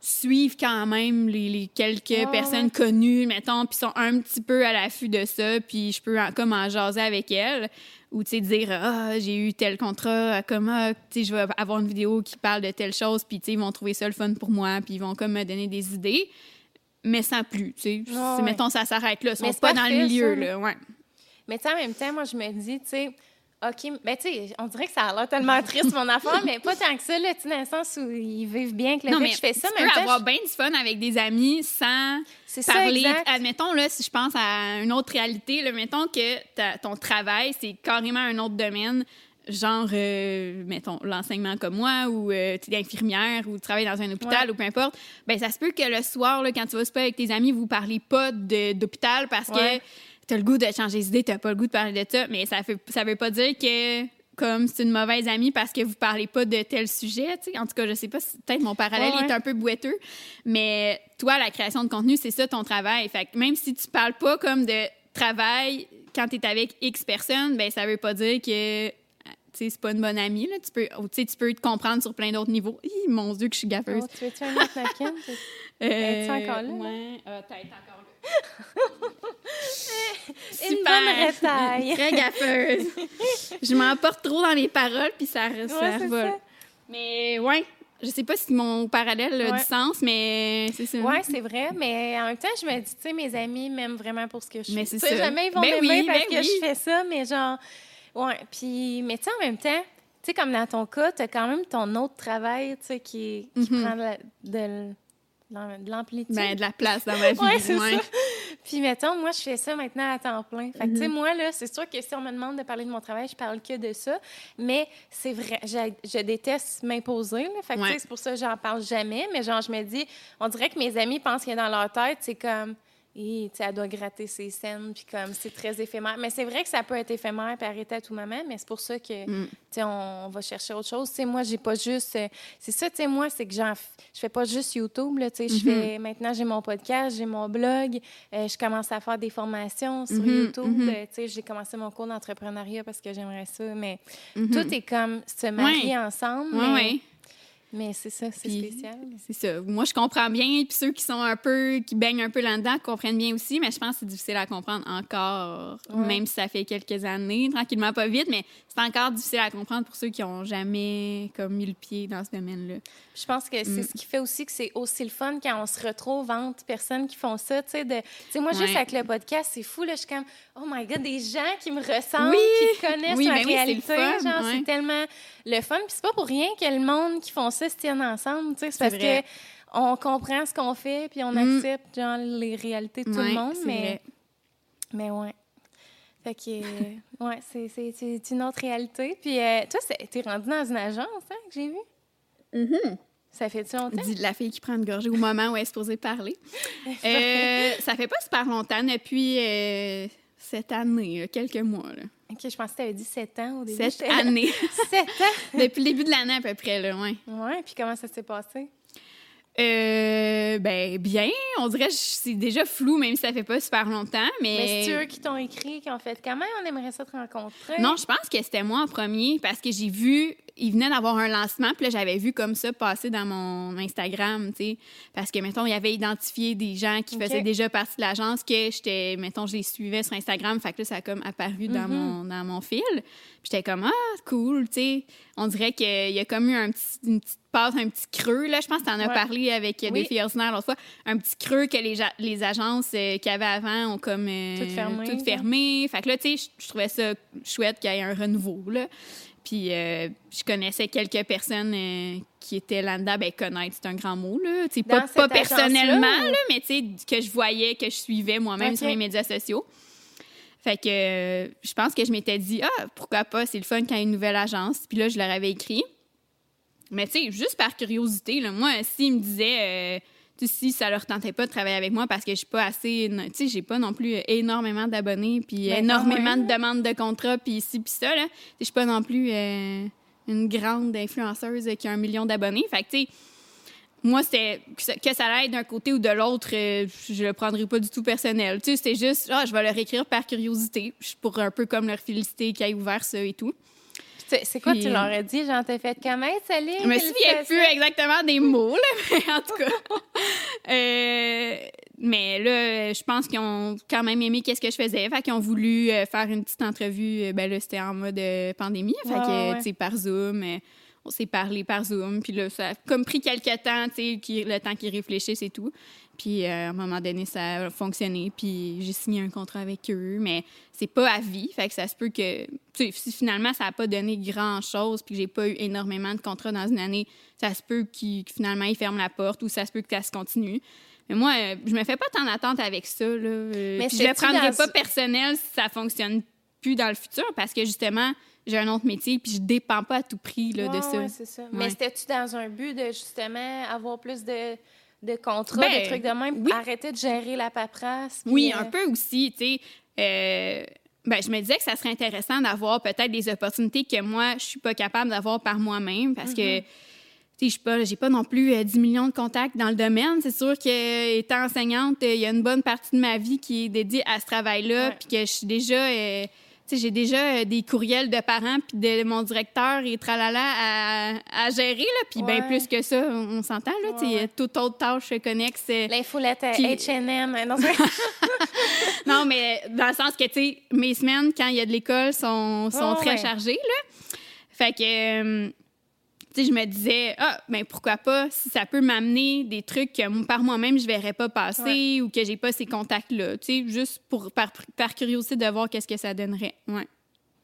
suivent quand même les, quelques personnes connues, mettons, puis sont un petit peu à l'affût de ça, puis je peux en, comme en jaser avec elles, ou tu sais, dire Ah, j'ai eu tel contrat, comme ah, tu sais, je vais avoir une vidéo qui parle de telle chose, puis tu sais, ils vont trouver ça le fun pour moi, puis ils vont comme me donner des idées, mais sans plus, tu sais. Mettons, ça s'arrête là, ils sont pas dans le milieu, là, ouais. Mais tu en même temps, moi, je me dis, tu sais, OK, mais tu sais, on dirait que ça a l'air tellement triste, mon affaire, mais pas tant que ça, là, dans le sens où ils vivent bien que le non, fait que je fais ça. Tu peux avoir bien du fun avec des amis sans parler. Ça, Admettons, là, si je pense à une autre réalité, là, mettons que ton travail, c'est carrément un autre domaine, genre, euh, mettons, l'enseignement comme moi, ou euh, tu es infirmière, ou tu travailles dans un hôpital, ou peu importe, ben ça se peut que le soir, là, quand tu vas se avec tes amis, vous parlez pas d'hôpital parce que t'as le goût de changer d'idée, t'as pas le goût de parler de ça, mais ça fait ça veut pas dire que comme c'est une mauvaise amie parce que vous parlez pas de tel sujet, tu sais. En tout cas, je sais pas, peut-être mon parallèle est un peu boiteux, mais toi, la création de contenu, c'est ça ton travail. Fait que même si tu parles pas comme de travail quand tu es avec X personnes, ben ça veut pas dire que c'est pas une bonne amie. Là. Tu, peux, tu peux te comprendre sur plein d'autres niveaux. Hi, mon Dieu, que je suis gaffeuse. Oh, tu veux-tu un autre napkin? Es-tu encore là? Ouais, euh, peut-être encore Une bonne retaille. Très gaffeuse. je m'emporte trop dans les paroles, puis ça, ouais, ça Mais ouais, je sais pas si mon parallèle a du sens, mais c'est ça. Oui, c'est vrai, mais en même temps, je me dis, tu sais, mes amis m'aiment vraiment pour ce que je mais fais. c'est jamais ils vont ben m'aimer parce ben que je fais ça, mais genre, ouais. Puis, mais tu sais, en même temps, tu sais, comme dans ton cas, tu as quand même ton autre travail, tu sais, qui, qui mm-hmm. prend de de l'amplitude. Ben, de la place dans ma vie. ouais, c'est ça. Puis, mettons, moi, je fais ça maintenant à temps plein. Fait que, tu sais, mm-hmm. moi, là, c'est sûr que si on me demande de parler de mon travail, je parle que de ça. Mais c'est vrai, je, je déteste m'imposer. Fait que, c'est pour ça que j'en parle jamais. Mais genre, je me dis, on dirait que mes amis pensent qu'il y a dans leur tête, c'est comme et elle doit gratter ses scènes, puis comme c'est très éphémère. Mais c'est vrai que ça peut être éphémère et arrêter à tout moment, mais c'est pour ça que, mm. tu on, va chercher autre chose. Tu sais, moi, j'ai pas juste... Euh, c'est ça, tu sais, moi, c'est que je fais pas juste YouTube, là, tu sais, je mm-hmm. fais... Maintenant, j'ai mon podcast, j'ai mon blog, euh, je commence à faire des formations sur mm-hmm. YouTube. Mm-hmm. Euh, tu sais, j'ai commencé mon cours d'entrepreneuriat parce que j'aimerais ça, mais tout est comme se marier ensemble. Oui, mais c'est ça, c'est spécial. C'est ça. Moi, je comprends bien. Puis ceux qui sont un peu, qui baignent un peu là-dedans, comprennent bien aussi. Mais je pense que c'est difficile à comprendre encore, même si ça fait quelques années, tranquillement, pas vite. Mais c'est encore difficile à comprendre pour ceux qui n'ont jamais comme mis le pied dans ce domaine-là. Je pense que c'est mm. ce qui fait aussi que c'est aussi le fun quand on se retrouve entre personnes qui font ça. Tu sais, de... moi, juste avec le podcast, c'est fou. Là, je suis comme, oh my God, des gens qui me ressemblent, qui connaissent ma ben réalité. genre, c'est tellement le fun. Puis c'est pas pour rien que le monde qui font ça se tiennent ensemble. Tu sais, c'est parce que on comprend ce qu'on fait, puis on mm. accepte genre, les réalités de tout le monde. Mais, vrai. mais ouais. Fait que, ouais, c'est une autre réalité. Puis euh, toi, t'es rendu dans une agence, hein, que j'ai vu? Mm Ça fait-tu longtemps? Dit la fille qui prend une gorgée au moment où elle est supposée parler. euh, ça fait pas super longtemps, depuis euh, cette année, quelques mois. Là. OK, je pensais que tu avais dit sept ans au début. Sept années. sept ans? depuis le début de l'année à peu près, là, ouais. Ouais, puis comment ça s'est passé? Euh, ben bien, on dirait que c'est déjà flou, même si ça fait pas super longtemps, mais... Mais c'est eux qui t'ont écrit, qui ont fait « Comment on aimerait ça te rencontrer? » Non, je pense que c'était moi en premier, parce que j'ai vu il venait d'avoir un lancement, puis là, j'avais vu comme ça passer dans mon Instagram, tu sais. Parce que, mettons, il avait identifié des gens qui faisaient déjà partie de l'agence que j'étais, mettons, je les suivais sur Instagram, fait que là, ça a comme apparu dans, mhm. mon, dans mon fil. Puis j'étais comme, ah, cool, tu sais. On dirait qu'il y a comme eu un petit, une petite passe, un petit creux, là. Je pense que tu en as parlé avec des filles ordinaires l'autre fois. Un petit creux que les, les agences euh, qu'il y avait avant ont comme. Euh, toutes fermées. Fait que là, tu sais, je trouvais ça chouette qu'il y ait un renouveau, là. Puis euh, je connaissais quelques personnes euh, qui étaient là-dedans, ben connaître, c'est un grand mot, là. pas, pas personnellement, là, mais que je voyais, que je suivais moi-même sur les médias sociaux. Fait que euh, je pense que je m'étais dit, ah, pourquoi pas, c'est le fun quand il y a une nouvelle agence. Puis là, je leur avais écrit. Mais tu sais, juste par curiosité, là, moi, s'ils me disaient si ça leur tentait pas de travailler avec moi parce que je suis pas assez, tu sais, j'ai pas non plus énormément d'abonnés, puis ben énormément de demandes de contrats, puis ici, puis ça, là. Je suis pas non plus euh, une grande influenceuse qui a un million d'abonnés. Fait que, tu sais, moi, c'était que ça aille d'un côté ou de l'autre, euh, je le prendrais pas du tout personnel. Tu sais, c'était juste, ah, je vais leur écrire par curiosité, pour un peu comme leur féliciter qu'ils aient ouvert ça et tout. C'est quoi Puis, tu leur as dit? Genre, t'as fait comment, Saline? Je me souviens plus exactement des mots, là, mais en tout cas. Euh, mais là, je pense qu'ils ont quand même aimé qu'est-ce que je faisais. Fait qu'ils ont voulu euh, faire une petite entrevue. Ben là, c'était en mode pandémie. Fait que, ouais. tu sais, par Zoom, on s'est parlé par Zoom. Puis là, ça a comme pris quelques temps, tu sais, qui- le temps qu'ils réfléchissent et tout. Puis euh, à un moment donné, ça a fonctionné. Puis j'ai signé un contrat avec eux. Mais c'est pas à vie. Fait que ça se peut que, tu sais, finalement ça a pas donné grand-chose puis que j'ai pas eu énormément de contrats dans une année, ça se peut qu'ils- que finalement ils ferment la porte ou ça se peut que ça se continue. Mais moi, je me fais pas tant d'attente avec ça. Là. Euh, Mais puis je le prendrais dans- pas personnel si ça fonctionne plus dans le futur parce que justement, j'ai un autre métier puis je dépends pas à tout prix là, de Ouais, ça. ouais, c'est ça. Mais c'était-tu dans un but de justement avoir plus de, de contrats, Ben, de trucs de même? oui. Arrêter de gérer la paperasse? puis, Oui, euh, un peu aussi, tu sais. euh, ben, je me disais que ça serait intéressant d'avoir peut-être des opportunités que moi, je suis pas capable d'avoir par moi-même parce que, Mm-hmm. tu sais, je suis pas, pas non plus euh, 10 millions de contacts dans le domaine. C'est sûr que, étant enseignante, euh, il y a une bonne partie de ma vie qui est dédiée à ce travail-là, puis que je suis déjà, euh, j'ai déjà euh, des courriels de parents puis de mon directeur et tralala à, à gérer, là, puis bien Ouais. plus que ça, on, on s'entend, là, a Ouais. toute autre tâche connexe. euh, L'infolette à Qui- H&M. Non, non, mais dans le sens que, tu sais, mes semaines, quand il y a de l'école, sont, sont très ouais. chargées, là. Fait que, euh, sais, je me disais, ah, ben pourquoi pas, si ça peut m'amener des trucs que par moi-même, je verrais pas passer ou que j'ai pas ces contacts-là. Tu sais, juste pour, par, par curiosité de voir qu'est-ce que ça donnerait. Ouais.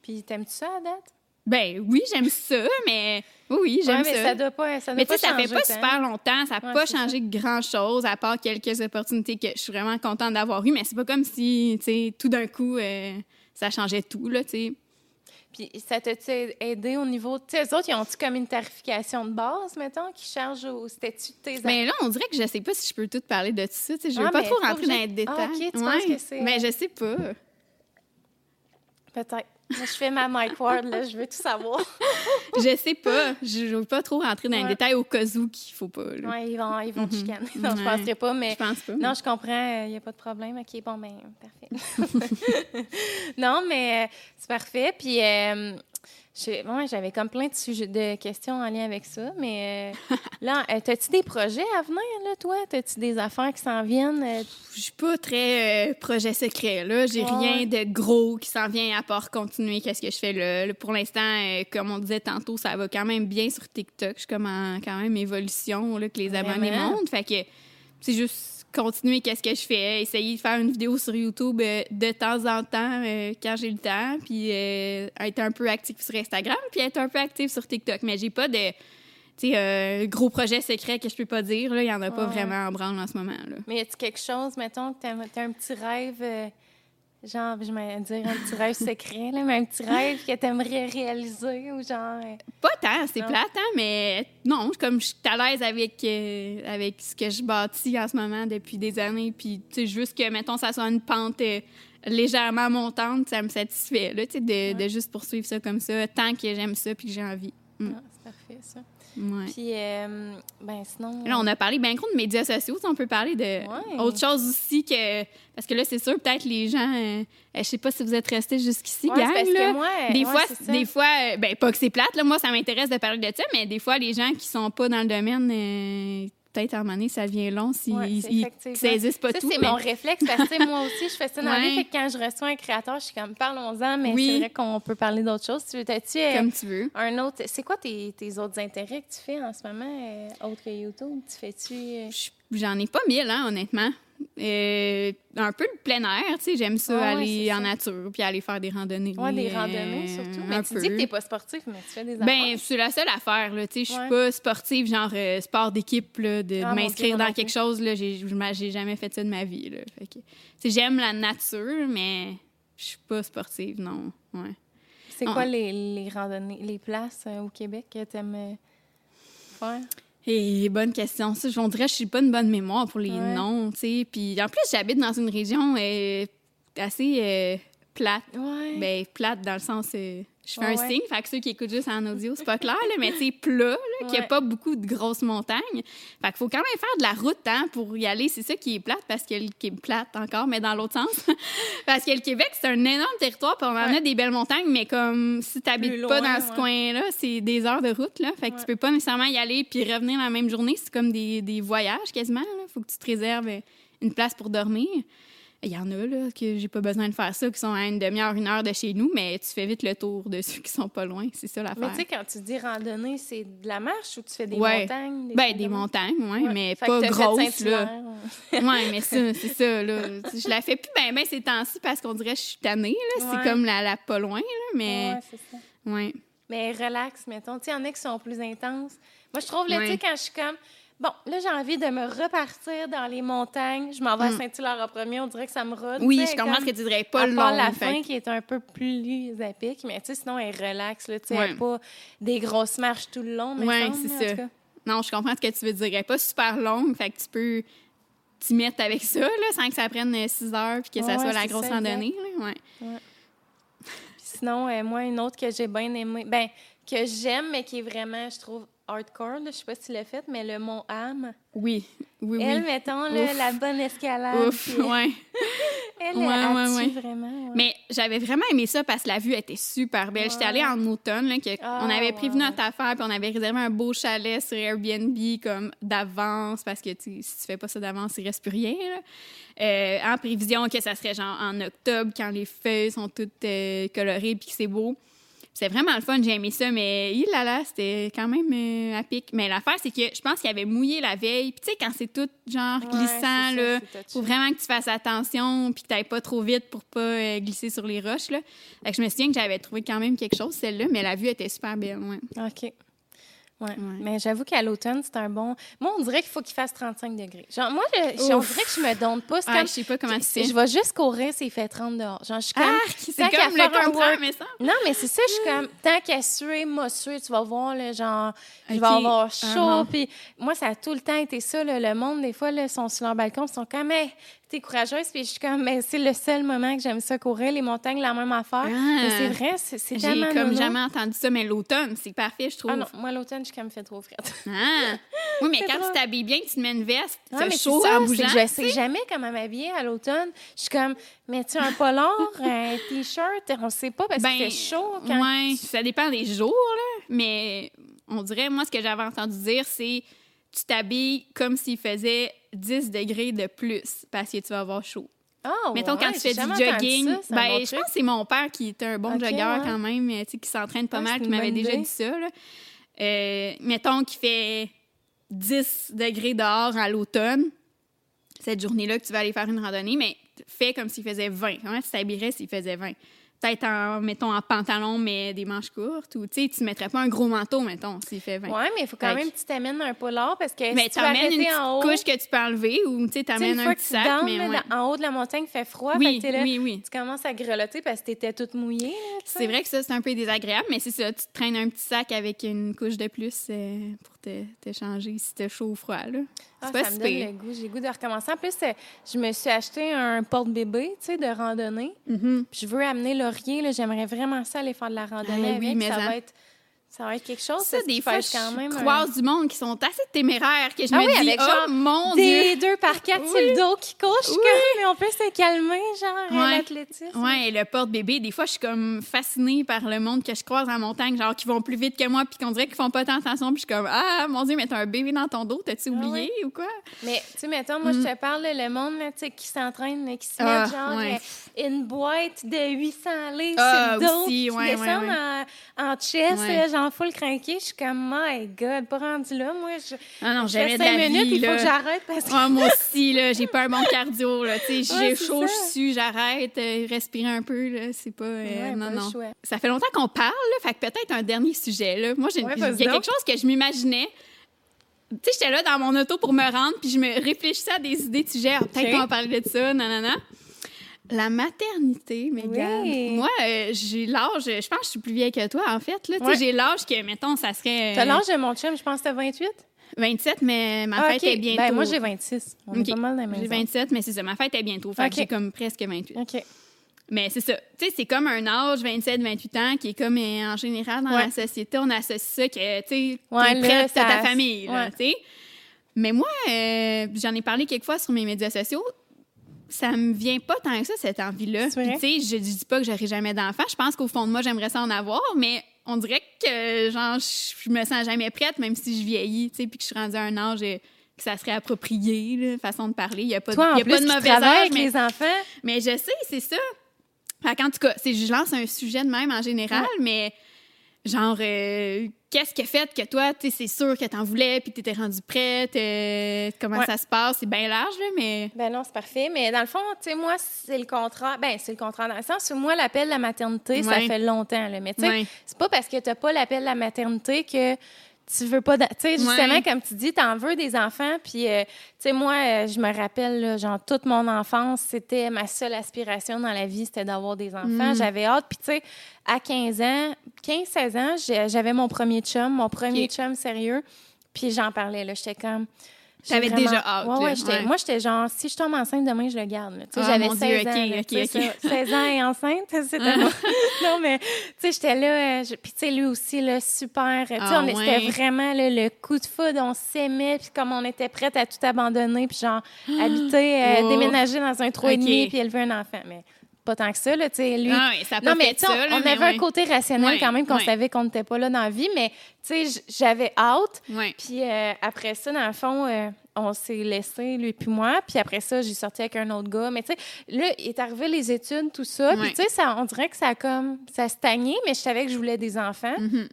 Puis t'aimes-tu ça à date? Ben oui, j'aime ça, mais oui, j'aime Ouais, mais ça. ça doit pas, ça doit Mais tu sais, ça fait pas tant. super longtemps, ça n'a Ouais, pas changé grand-chose, à part quelques opportunités que je suis vraiment contente d'avoir eues, mais c'est pas comme si, tu sais, tout d'un coup, euh, ça changeait tout, là, tu sais. Puis ça t'a-tu aidé au niveau... Sais, eux autres, ils ont-tu comme une tarification de base, mettons, qui charge au statut de tes Mais là, on dirait que je sais pas si je peux tout parler de tout ça, je veux Ah, pas trop t'es rentrer obligé- dans les détails. Ah, ok, tu penses que c'est- Mais je sais pas. Peut-être. Je fais ma Mike Ward, là, je veux tout savoir. je sais pas. Je je veux pas trop rentrer dans les détails au cas où qu'il faut pas. Ouais, ils vont, ils vont te chicaner. Non, je. Ouais. penserais pas, mais... Je pense pas. Non, je comprends, il n'y a pas de problème. OK, bon, ben, parfait. non, mais euh, c'est parfait. Puis, euh, ouais, j'avais comme plein de, sujets, de questions en lien avec ça. Mais euh, là, euh, as-tu des projets à venir, là, toi? As-tu des affaires qui s'en viennent? Euh, Je suis pas très euh, projet secret, là. J'ai Ouais. rien de gros qui s'en vient à part continuer qu'est-ce que je fais là. Là, Pour l'instant, euh, comme on disait tantôt, ça va quand même bien sur TikTok. Je suis comme en quand même évolution, là, que les abonnés montent. Fait que c'est juste continuer qu'est-ce que je fais, essayer de faire une vidéo sur YouTube euh, de temps en temps euh, quand j'ai le temps, puis euh, être un peu actif sur Instagram, puis être un peu actif sur TikTok. Mais j'ai pas de gros projet secret que je peux pas dire. Il y en a pas vraiment en branle en ce moment. Là. mais y a-tu quelque chose, mettons, que t'as as un petit rêve, genre, je vais dire un petit rêve secret, là, mais un petit rêve que t'aimerais réaliser ou genre. euh, Pas tant, c'est plate, hein, mais non, comme je suis à l'aise avec, euh, avec ce que je bâtis en ce moment depuis des années, puis tu sais, juste que, mettons, ça soit une pente euh, légèrement montante, ça me satisfait, là, tu sais, de, de juste poursuivre ça comme ça, tant que j'aime ça puis que j'ai envie. Mm. ah, c'est parfait, ça. Ouais. Puis, euh, ben, sinon. Là, on a parlé bien gros de médias sociaux. si On peut parler de Ouais. autre chose aussi que. Parce que là, c'est sûr, peut-être les gens. euh, je sais pas si vous êtes restés jusqu'ici, Ouais, gang. parce que moi, des ouais, fois, des fois, euh, ben pas que c'est plate. Là, moi, ça m'intéresse de parler de ça, mais des fois, les gens qui sont pas dans le domaine, euh, peut-être à un moment donné, ça devient long s'ils Ouais, ils- saisissent pas ça, tout. c'est mais- mon réflexe parce que tu moi aussi, je fais ça dans la vie. Ouais. Fait que quand je reçois un créateur, je suis comme, parlons-en, mais Oui. c'est vrai qu'on peut parler d'autres choses. Tu veux, t'as-tu euh, Comme tu veux. un autre. C'est quoi tes, tes autres intérêts que tu fais en ce moment, euh, autre que YouTube? Tu fais-tu. euh, Je- J'en ai pas mille, hein, honnêtement. Euh, un peu le plein air, tu sais, j'aime ça, aller en ça. nature, puis aller faire des randonnées. Ouais, des euh, randonnées surtout. Mais un tu peu. dis que t'es pas sportif, mais tu fais des Ben, affaires. c'est la seule affaire, là. Tu sais, je suis Ouais. pas sportive, genre euh, sport d'équipe, là, de, de Ah, m'inscrire dans quelque chose, là. J'ai jamais fait ça de ma vie, là. Fait que, tu sais, j'aime la nature, mais je suis pas sportive, non. Ouais. C'est quoi les, les randonnées, les places euh, au Québec que t'aimes euh, faire? Et bonne question. Ça, on dirait que je suis pas une bonne mémoire pour les Ouais. noms, tu sais. Puis en plus, j'habite dans une région euh, assez euh, plate. Ouais. Ben, plate dans le sens euh, Je fais Ouais, un ouais. signe, fait que ceux qui écoutent juste en audio, c'est pas clair, là, mais c'est plat, là, qu'il n'y a pas beaucoup de grosses montagnes. Fait qu'il faut quand même faire de la route hein, pour y aller. C'est ça qui est plate, parce que le est plate encore, mais dans l'autre sens. parce que le Québec, c'est un énorme territoire, puis on en a des belles montagnes, mais comme si tu n'habites pas dans ce coin-là, c'est des heures de route, là. Fait que tu peux pas nécessairement y aller puis revenir la même journée. C'est comme des, des voyages quasiment, là. Faut que tu te réserves euh, une place pour dormir. Il y en a, là, que j'ai pas besoin de faire ça, qui sont à une demi-heure, une heure de chez nous, mais tu fais vite le tour de ceux qui sont pas loin. C'est ça Mais l'affaire. tu sais, quand tu dis randonnée, c'est de la marche ou tu fais des Ouais. montagnes? Ben, des montagnes. oui, Ouais. mais Fait pas grosses, là. Ouais, mais ça, c'est ça, là. Je la fais plus ben, ben ces temps-ci parce qu'on dirait que je suis tannée, là. Ouais. C'est comme la, la pas loin, là, mais... Ouais, c'est ça. Ouais. Mais relax, mettons. Tu sais, il y en a qui sont plus intenses. Moi, je trouve, là, tu sais, quand je suis comme, bon, là, j'ai envie de me repartir dans les montagnes, je m'en vais à Mm. Saint-Hilaire en premier, on dirait que ça me rôde. Oui, je comprends ce que tu dirais, pas à long. part la fin qui est un peu plus à pic, mais tu sais, sinon, elle relaxe, tu sais, Ouais. a pas des grosses marches tout le long, semble, c'est ça. Non, je comprends ce que tu veux dire. Elle est pas super longue, fait que tu peux t'y mettre avec ça, là, sans que ça prenne 6 heures puis que ça Ouais, soit la grosse ça, randonnée. Là. Ouais. Puis sinon, euh, moi, une autre que j'ai bien aimée, ben, que j'aime, mais qui est vraiment, je trouve, hardcore, là, je sais pas si tu l'as faite, mais le Mont Ham. Oui, oui, Elle, oui. mettons, là, la bonne escalade. Ouf, puis ouais. Elle, Ouais, elle, vraiment. Mais j'avais vraiment aimé ça parce que la vue était super belle. J'étais allée en automne, là, que Ah, on avait prévu notre affaire, puis on avait réservé un beau chalet sur Airbnb comme d'avance, parce que tu, si tu fais pas ça d'avance, il reste plus rien. là. Euh, en prévision que ça serait genre en octobre, quand les feuilles sont toutes euh, colorées puis que c'est beau. C'est vraiment le fun, j'ai aimé ça, mais il là là, c'était quand même euh, à pic. Mais l'affaire, c'est que je pense qu'il avait mouillé la veille. Puis tu sais, quand c'est tout genre Ouais, glissant, ça, là, touché. faut vraiment que tu fasses attention puis que tu pas trop vite pour pas euh, glisser sur les roches. Là. Fait que je me souviens que j'avais trouvé quand même quelque chose, celle-là, mais la vue était super belle. Ouais. OK. Ouais. Mais j'avoue qu'à l'automne, c'est un bon. Moi, on dirait qu'il faut qu'il fasse 35 degrés. Genre, moi, je- je- on dirait que je me donne pas. Ah, comme. je sais pas comment tu c'est-. Je vais juste courir s'il fait 30 dehors. Genre, je suis comme. Ah, c'est comme le contraire, mais ça. Non, mais c'est ça, je suis comme, tant qu'à suer, moi, suer, tu vas voir, là, genre, je vais avoir Ah, chaud. Puis moi, ça a tout le temps été ça, là, le monde, des fois, là, sont sur leur balcon, ils sont comme, hey, t'es courageuse. Puis je suis comme, mais c'est le seul moment que j'aime ça courir, les montagnes, la même affaire. Ah. C'est vrai, c'est c'est J'ai tellement comme nono. jamais entendu ça, mais l'automne, c'est parfait, je trouve. Ah non, moi, l'automne, je suis comme, fait trop frais. Ah. Oui, mais C'est quand tu t'habilles bien, que tu te mets une veste, c'est mais chaud c'est ça, en c'est bougeant. que je sais jamais comment m'habiller à l'automne. Je suis comme, mets-tu un polar, un t-shirt? On sait pas parce qu'il fait chaud quand ouais, ça dépend des jours, là. Mais on dirait, moi, ce que j'avais entendu dire, c'est tu t'habilles comme s'il faisait 10 degrés de plus parce que tu vas avoir chaud. Ah, Mettons, ouais, quand tu fais du jogging, ça, ben, bon je truc. pense que c'est mon père qui était un bon Ok, joggeur ouais. quand même, sais, qui s'entraîne pas Ouais, mal, qui m'avait déjà dit ça. Là. Euh, mettons qu'il fait 10 degrés dehors à l'automne, cette journée-là que tu vas aller faire une randonnée, mais fais comme s'il faisait 20. Comment tu t'habillerais s'il faisait 20? Peut-être en, mettons, en pantalon, mais des manches courtes, ou tu sais, tu mettrais pas un gros manteau, mettons, s'il fait 20. Ouais, mais il faut quand Fait même que tu t'amènes un polar parce que mais si tu vas t'amènes une en haut, couche que tu peux enlever, ou tu sais, t'amènes un petit sac, mais ouais. en haut de la montagne, il fait froid. fait Oui, que t'es là, oui, oui. Tu commences à grelotter parce que t'étais toute mouillée. C'est vrai que ça, c'est un peu désagréable, mais c'est ça. Tu te traînes un petit sac avec une couche de plus euh, pour te, te changer si t'as chaud ou froid. là. Ah, pas ça si me donne le goût. J'ai le goût de recommencer. En plus, je me suis acheté un porte-bébé, tu sais, de randonnée. Mhm. Puis je veux amener Laurier. J'aimerais vraiment ça aller faire de la randonnée Ah oui, avec. mais ça, va être, ça va être quelque chose. Ça, des fois, je quand même un- du monde qui sont assez téméraires que je Ah me oui, dis, avec oh genre mon Dieu! Des deux par quatre, c'est Oui. le dos qui couche, Oui. comme, mais on peut se calmer, genre, Ouais. l'athlétisme. Ouais, et le porte-bébé, des fois, je suis comme fascinée par le monde que je croise en montagne, genre qui vont plus vite que moi, puis qu'on dirait qu'ils font pas tant attention, puis je suis comme, ah, mon Dieu, mais t'as un bébé dans ton dos, t'as-tu Ah oublié ou quoi? Mais, tu sais, mettons, moi, je te parle, le monde, là, tu sais, qui s'entraîne, qui se Mm. Ah, met, genre, ouais. euh, une boîte de 800 livres sur le dos, qui descendent En, en chest, Ouais. Là, genre, full craqué. Je suis comme, my God, pas rendu là, moi. Je, Ah non, j'avais de la minutes, vie, il faut que j'arrête parce que... Ah, moi aussi, là, j'ai pas un bon cardio, là. Tu sais, Ouais, j'ai chaud, je suis, j'arrête, euh, respirer un peu, là. C'est pas. euh, Ouais, non, pas non. Ça fait longtemps qu'on parle, là. Fait que peut-être un dernier sujet, là. Moi, Ouais, il y a quelque donc. chose que je m'imaginais. Tu sais, j'étais là dans mon auto pour me rendre, puis je me réfléchissais à des idées de sujets. Ah, Peut-être qu'on va parler de ça, nanana. La maternité, Mégane. Oui. Moi, euh, j'ai l'âge, je pense que je suis plus vieille que toi, en fait. Là. Ouais. J'ai l'âge que, mettons, ça serait. euh, T'as l'âge de mon chum, je pense que t'as 28? 27, mais ma Ah, fête est bientôt. Ben, moi, j'ai 26. On est pas mal dans J'ai mêmes 27, mais c'est ça, ma fête est bientôt. Fait que j'ai comme presque 28. OK. Mais c'est ça. Tu sais, c'est comme un âge, 27, 28 ans, qui est comme euh, en général dans Ouais. la société, on associe ça que, tu sais, Ouais, t'es prête à ta famille, ouais. tu sais. Mais moi, euh, j'en ai parlé quelques fois sur mes médias sociaux. Ça me vient pas tant que ça, cette envie-là. Tu sais, je dis pas que j'aurai jamais d'enfant. Je pense qu'au fond de moi, j'aimerais ça en avoir, mais on dirait que, genre, je me sens jamais prête, même si je vieillis, tu sais, puis que je suis rendue à un âge que ça serait approprié, là, façon de parler. Il y a pas, de- Toi, en il y a plus, pas de mauvais âge, avec mais les enfants? mais je sais, c'est ça. Fait qu'en tout cas, je lance un sujet de même en général, mais genre, euh, qu'est-ce qui a fait que toi, tu sais, c'est sûr que t'en voulais, puis t'étais rendue prête, euh, comment Ouais. ça se passe? C'est bien large, là, mais... Ben non, c'est parfait. Mais dans le fond, tu sais, moi, c'est le contraire. Ben, c'est le contraire dans le sens où moi, l'appel de la maternité, ça fait longtemps. Là. Mais tu sais, Ouais. c'est pas parce que t'as pas l'appel de la maternité que tu veux pas. Tu sais, justement, Ouais. comme tu dis, t'en veux des enfants. Puis, euh, tu sais, moi, euh, je me rappelle, là, genre, toute mon enfance, c'était ma seule aspiration dans la vie, c'était d'avoir des enfants. Mm. J'avais hâte. Puis, tu sais, à 15 ans, 15-16 ans, j'avais mon premier chum, mon premier chum sérieux. Puis, j'en parlais, là. J'étais comme. T'avais déjà hâte, Ouais, ouais, Ouais. Moi, j'étais genre, si je tombe enceinte demain, je le garde. Tu sais, Ah, j'avais mon 16 Dieu, ans. ok, là, ok, tu sais, ok. ça. 16 ans et enceinte, c'était Ah. non, mais, tu sais, j'étais là. euh, je- Puis, tu sais, lui aussi, là, super. Tu sais, Ah, on c'était vraiment là, le coup de foudre. On s'aimait, puis comme on était prête à tout abandonner, puis genre, habiter, euh, Oh. déménager dans un trou et Ok. demi, puis élever un enfant. Mais pas tant que ça, là, tu sais, lui. Ouais, ça Non, mais fait tu sais, on, ça, là, on mais avait ouais. un côté rationnel Ouais, quand même qu'on ouais. savait qu'on n'était pas là dans la vie, mais tu sais, j'avais hâte. Puis euh, après ça, dans le fond, euh, on s'est laissé, lui puis moi. Puis après ça, j'ai sorti avec un autre gars. Mais tu sais, là, il est arrivé les études, tout ça. Puis tu sais, on dirait que ça a comme... Ça a stagné, mais je savais que je voulais des enfants. Mhm.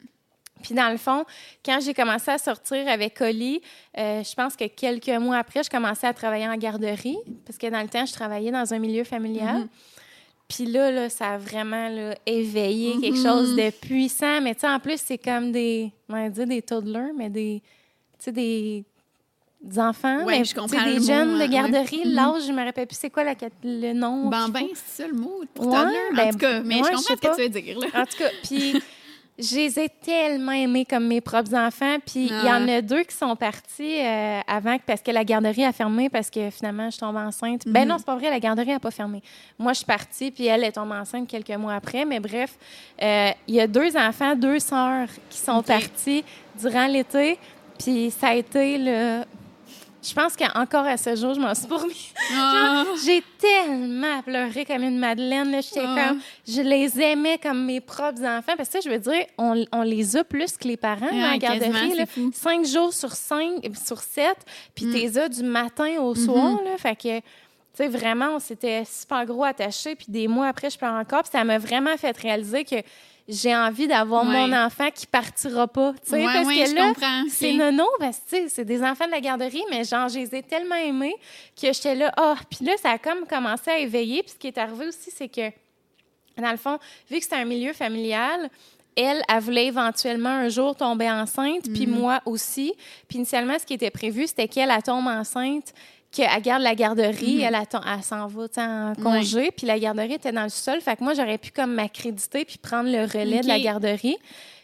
Puis dans le fond, quand j'ai commencé à sortir avec Oli, euh, je pense que quelques mois après, je commençais à travailler en garderie. Parce que dans le temps, je travaillais dans un milieu familial. Mhm. Puis là, là, ça a vraiment là, éveillé quelque Mhm. chose de puissant. Mais tu sais, en plus, c'est comme des, on va dire des toddlers, mais des, tu sais, des, des enfants, Ouais, mais je comprends des le jeunes de garderie. ouais. Mhm. L'âge, je me rappelle plus c'est quoi la, le nom. Bambin, faut. c'est ça le mot pour Ouais, toddler? ben, en tout cas, mais je comprends ce que tu veux dire, là. En tout cas, puis je les ai tellement aimés comme mes propres enfants. Puis il y en a deux qui sont partis euh, avant parce que la garderie a fermé parce que finalement je tombe enceinte. Ben Mhm. non, c'est pas vrai, la garderie a pas fermé. Moi, je suis partie puis elle est tombée enceinte quelques mois après. Mais bref, euh, il y a deux enfants, deux sœurs qui sont partis durant l'été. Puis ça a été le. Je pense qu'encore à ce jour, je m'en suis remis. Ah. J'ai tellement pleuré comme une madeleine. là. J'étais Ah. comme, je les aimais comme mes propres enfants. Parce que, je veux dire, on, on les a plus que les parents quasiment, garderie. là. Cinq jours sur cinq, sur sept, puis Mm. t'es as du matin au soir. Là. Fait que, tu sais, vraiment, on s'était super gros attachés. Puis des mois après, je pleure encore. Puis ça m'a vraiment fait réaliser que j'ai envie d'avoir Ouais. mon enfant qui partira pas. Tu sais, Ouais, parce ouais, que là, c'est nono, parce que, c'est des enfants de la garderie, mais genre, je les ai tellement aimés que j'étais là, ah, puis là, ça a comme commencé à éveiller. Puis ce qui est arrivé aussi, c'est que, dans le fond, vu que c'était un milieu familial, elle, elle voulait éventuellement un jour tomber enceinte, puis Mhm. moi aussi. Puis initialement, ce qui était prévu, c'était qu'elle, elle tombe enceinte, qu'elle garde la garderie, Mhm. elle, elle, tom- elle s'en va en congé, puis la garderie était dans le sol. Fait que moi, j'aurais pu comme m'accréditer puis prendre le relais de la garderie,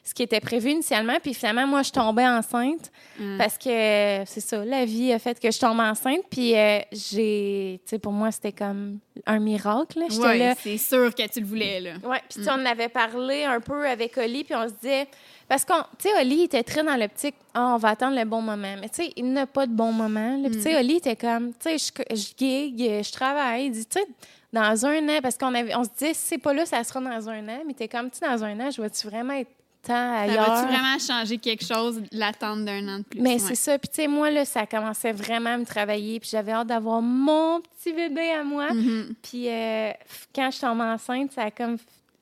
ce qui était prévu initialement. Puis finalement, moi, je tombais enceinte Mm. parce que c'est ça, la vie a fait que je tombe enceinte. Puis euh, j'ai, tu sais, pour moi, c'était comme un miracle. là. J'étais Ouais, là, c'est sûr que tu le voulais, là. Ouais, puis tu sais, on en avait parlé un peu avec Oli, puis on se disait parce qu'on tu sais Oli était très dans l'optique ah, on va attendre le bon moment. Mais tu sais, il n'a pas de bon moment. Puis tu sais Oli était comme tu sais je, je gig, je travaille, il dit tu sais dans un an parce qu'on avait on se disait si c'est pas là ça sera dans un an, mais t'es comme tu sais, dans un an, je vais-tu vraiment être Ça va-tu vraiment changer quelque chose, l'attente d'un an de plus? mais Ouais. c'est ça. Puis, tu sais, moi, là, ça commençait vraiment à me travailler. Puis, j'avais hâte d'avoir mon petit bébé à moi. Mhm. Puis, euh, quand je tombe enceinte, ça a comme.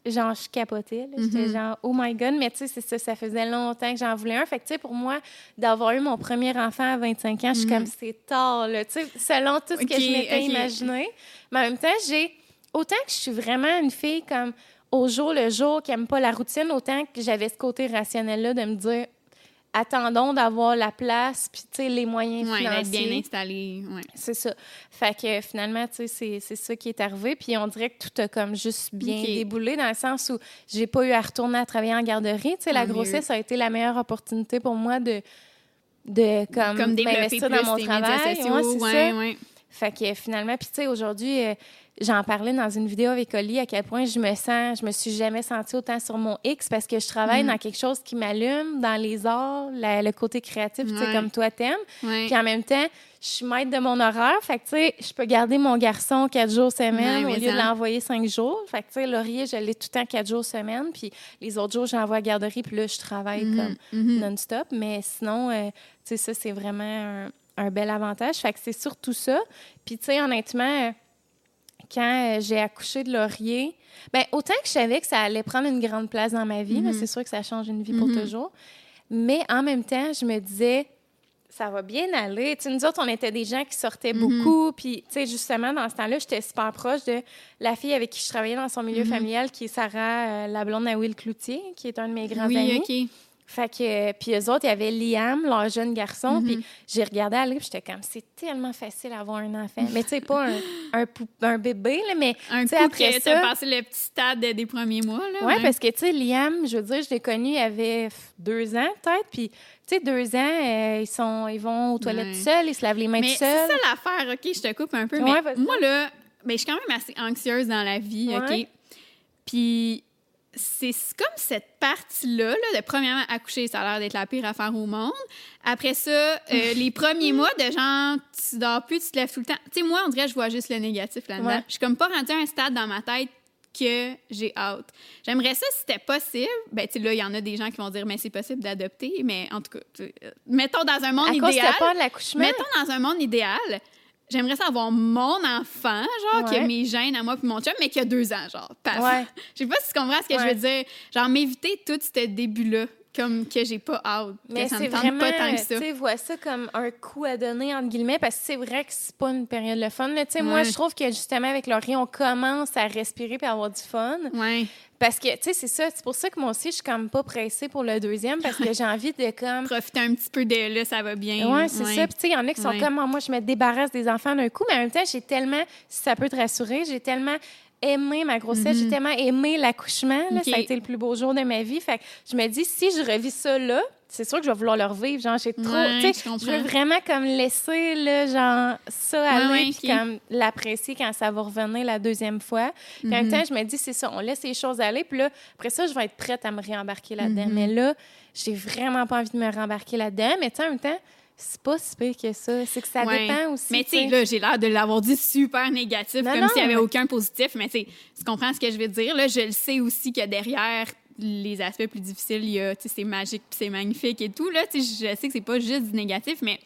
Genre, je capotais. J'étais Mhm. genre, oh my God. Mais, tu sais, c'est ça. Ça faisait longtemps que j'en voulais un. Fait que, tu sais, pour moi, d'avoir eu mon premier enfant à 25 ans, je suis Mhm. comme, c'est tard, là. Tu sais, selon tout ce que je m'étais imaginé. Mais en même temps, j'ai. Autant que je suis vraiment une fille comme au jour le jour, qui n'aime pas la routine, autant que j'avais ce côté rationnel-là de me dire attendons d'avoir la place, puis les moyens Ouais, d'être financiers. bien installé. Ouais. C'est ça. Fait que finalement, tu sais, c'est- ça qui est arrivé. Puis on dirait que tout a comme juste bien déboulé dans le sens où j'ai pas eu à retourner à travailler en garderie. Tu sais, la grossesse a été la meilleure opportunité pour moi de, de comme, Comme m'investir dans mon travail. sociaux. Ouais, ouais. Fait que finalement, puis tu sais, aujourd'hui, euh, j'en parlais dans une vidéo avec Oli à quel point je me sens, je me suis jamais sentie autant sur mon X parce que je travaille Mhm. dans quelque chose qui m'allume, dans les arts, la- le côté créatif, tu sais, comme toi t'aimes. Puis en même temps, je suis maître de mon horaire. Fait que, tu sais, je peux garder mon garçon quatre jours semaine au lieu de ça. l'envoyer cinq jours. Fait que, tu sais, Laurier, je l'ai tout le temps quatre jours semaine. Puis les autres jours, je l'envoie à la garderie. Puis là, je travaille Mhm, comme mhm. non-stop. Mais sinon, euh, tu sais, ça, c'est vraiment un, un bel avantage. Fait que c'est surtout ça. Puis, tu sais, honnêtement, euh, quand euh, j'ai accouché de Laurier, ben autant que je savais que ça allait prendre une grande place dans ma vie, Mhm. c'est sûr que ça change une vie pour Mhm. toujours. Mais en même temps, je me disais, ça va bien aller. Tu nous autres, on était des gens qui sortaient Mhm. beaucoup. Puis, tu sais, justement, dans ce temps-là, j'étais super proche de la fille avec qui je travaillais dans son milieu Mhm. familial, qui est Sarah, euh, la blonde à Will Cloutier, qui est un de mes grands Oui, amis. OK. Fait que, puis eux autres, il y avait Liam, leur jeune garçon, Mhm. puis j'ai regardé aller, puis j'étais comme, c'est tellement facile d'avoir un enfant. Mais tu sais, pas un, un, un bébé, là, mais Un coup après que ça- passé le petit stade des premiers mois, là. ouais, parce que, tu sais, Liam, je veux dire, je l'ai connu, il avait deux ans, peut-être, puis, tu sais, deux ans, euh, ils, sont, ils vont aux toilettes seuls, ils se lavent les mains Mais tout c'est seuls. ça l'affaire, OK? Je te coupe un peu. Ouais, mais moi, là, ben, je suis quand même assez anxieuse dans la vie, Ouais. OK? Puis c'est comme cette partie-là, là, de premièrement accoucher, ça a l'air d'être la pire affaire au monde. Après ça, euh, les premiers mois de genre, tu dors plus, tu te lèves tout le temps. Tu sais, moi, on dirait que je vois juste le négatif là-dedans. Ouais. Je suis comme pas rendue à un stade dans ma tête que j'ai hâte. J'aimerais ça si c'était possible. Ben, tu là, il y en a des gens qui vont dire, mais c'est possible d'adopter. Mais en tout cas, euh, mettons dans un monde À cause idéal. de peur de l'accouchement. Mettons dans un monde idéal, j'aimerais ça avoir mon enfant, genre, qui a mes gènes à moi puis mon chum, mais qui a deux ans, genre. Paf. Ouais. Je sais pas si tu comprends ce que je veux dire. Genre, m'éviter tout ce début-là, comme que j'ai pas hâte, Mais que ça c'est me tente vraiment, pas tant que tu ça. sais, vois ça comme un coup à donner, entre guillemets, parce que c'est vrai que c'est pas une période de fun. Tu sais, Moi, je trouve que justement, avec Laurie, on commence à respirer puis à avoir du fun. Ouais. Parce que, tu sais, c'est ça. C'est pour ça que moi aussi, je suis comme pas pressée pour le deuxième, parce que j'ai envie de comme... Profiter un petit peu de là, ça va bien. Ouais, c'est ça. Puis, tu sais, il y en a qui sont Ouais. comme, moi, je me débarrasse des enfants d'un coup, mais en même temps, j'ai tellement, si ça peut te rassurer, j'ai tellement aimé ma grossesse, j'ai tellement aimé l'accouchement. Mhm. Ça a été le plus beau jour de ma vie. Fait que je me dis, si je revis ça là, c'est sûr que je vais vouloir le revivre. Genre, j'ai trop. Ouais, tu sais, je je veux vraiment comme laisser, là, genre, ça aller, ouais, puis comme l'apprécier quand ça va revenir la deuxième fois. Puis en Mhm. même temps, je me dis, c'est ça, on laisse les choses aller. Puis là, après ça, je vais être prête à me réembarquer là-dedans. Mhm. Mais là, j'ai vraiment pas envie de me rembarquer là-dedans. Mais tu sais, en même temps, c'est pas si pire que ça. C'est que ça Ouais. dépend aussi. Mais tu sais, là, j'ai l'air de l'avoir dit super négatif, Non, comme s'il n'y avait mais- aucun positif. Mais tu sais, tu comprends ce que je veux dire. Là, je le sais aussi que derrière les aspects plus difficiles, il y a, tu sais, c'est magique puis c'est magnifique et tout. Là, je sais que c'est pas juste du négatif, mais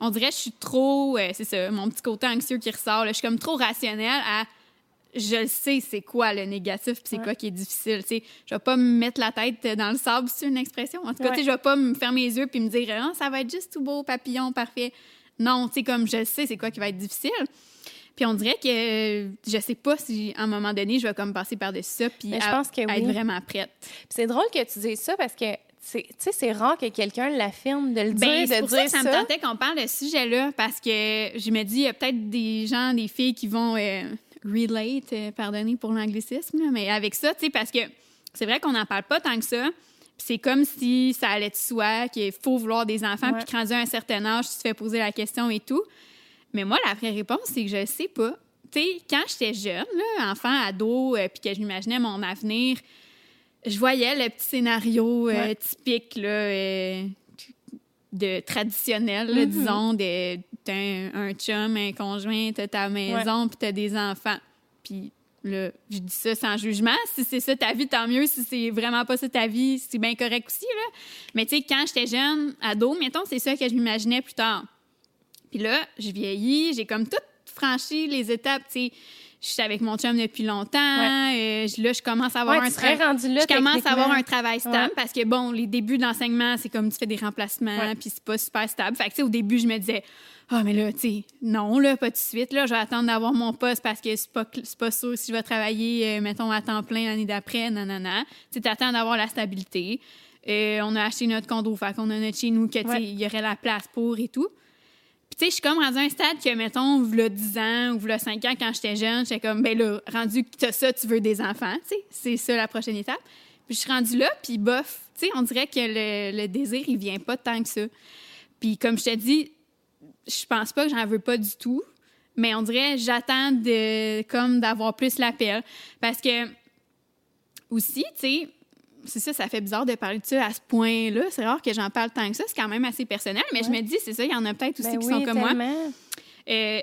on dirait que je suis trop, euh, c'est ça, mon petit côté anxieux qui ressort. là. je suis comme trop rationnelle à je sais c'est quoi le négatif puis c'est Ouais. quoi qui est difficile. Tu sais, je vais pas me mettre la tête dans le sable, c'est une expression. En tout cas, Ouais. tu sais, je vais pas me fermer les yeux puis me dire Ah, ça va être juste tout beau, papillon, parfait. Non, tu sais, comme je sais c'est quoi qui va être difficile. Puis on dirait que euh, je sais pas si à un moment donné je vais comme passer par-dessus ça puis je à- pense que oui. être vraiment prête. Puis c'est drôle que tu dises ça parce que, c'est- tu sais, c'est rare que quelqu'un l'affirme, de le Ben, dire, c'est de pour ça dire que ça, me tentait qu'on parle de ce sujet-là parce que je me dis, il y a peut-être des gens, des filles qui vont euh, relate, euh, pardonnez pour l'anglicisme, mais avec ça, tu sais, parce que c'est vrai qu'on n'en parle pas tant que ça. Puis c'est comme si ça allait de soi, qu'il faut vouloir des enfants, puis rendu à un certain âge, tu te fais poser la question et tout. Mais moi, la vraie réponse, c'est que je sais pas. Tu sais, quand j'étais jeune, là, enfant, ado, euh, puis que je m'imaginais mon avenir, je voyais le petit scénario euh, Ouais. typique, là, euh, de traditionnel, là, Mhm. disons, de t'as un, un chum, un conjoint, t'as ta maison, puis t'as des enfants. Puis là, je dis ça sans jugement. Si c'est ça ta vie, tant mieux. Si c'est vraiment pas ça ta vie, c'est bien correct aussi, là. Mais tu sais, quand j'étais jeune, ado, mettons, c'est ça que je m'imaginais plus tard. Puis là, je vieillis, j'ai comme tout franchi les étapes, tu sais. Je suis avec mon chum depuis longtemps. euh, là, je commence à avoir Ouais, un tu serais tra- rendu là, Je commence à avoir un travail stable Ouais. parce que, bon, les débuts de l'enseignement, c'est comme tu fais des remplacements, puis c'est pas super stable. Fait que, tu sais, au début, je me disais, ah, mais là, tu sais, non, là, pas tout de suite. Là, je vais attendre d'avoir mon poste parce que c'est pas, c'est pas sûr si je vais travailler, euh, mettons, à temps plein l'année d'après, non, non, non. Tu t'attends d'avoir la stabilité. Euh, on a acheté notre condo, fait qu'on a notre chez nous, que, il y aurait la place pour et tout. Puis, tu sais, je suis comme rendu à un stade que, mettons, v'là 10 ans ou v'là 5 ans, quand j'étais jeune, j'étais comme, ben là, rendu que t'as ça, tu veux des enfants, tu sais. C'est ça la prochaine étape. Puis, je suis rendue là, puis bof, tu sais, on dirait que le, le désir, il vient pas tant que ça. Puis, comme je te dis, je pense pas que j'en veux pas du tout. mais on dirait j'attends de comme d'avoir plus l'appel parce que aussi, tu sais, c'est ça, ça fait bizarre de parler de ça à ce point-là. C'est rare que j'en parle tant que ça. C'est quand même assez personnel, mais je me dis, c'est ça, il y en a peut-être aussi Ben qui oui, sont comme moi. tellement. Euh,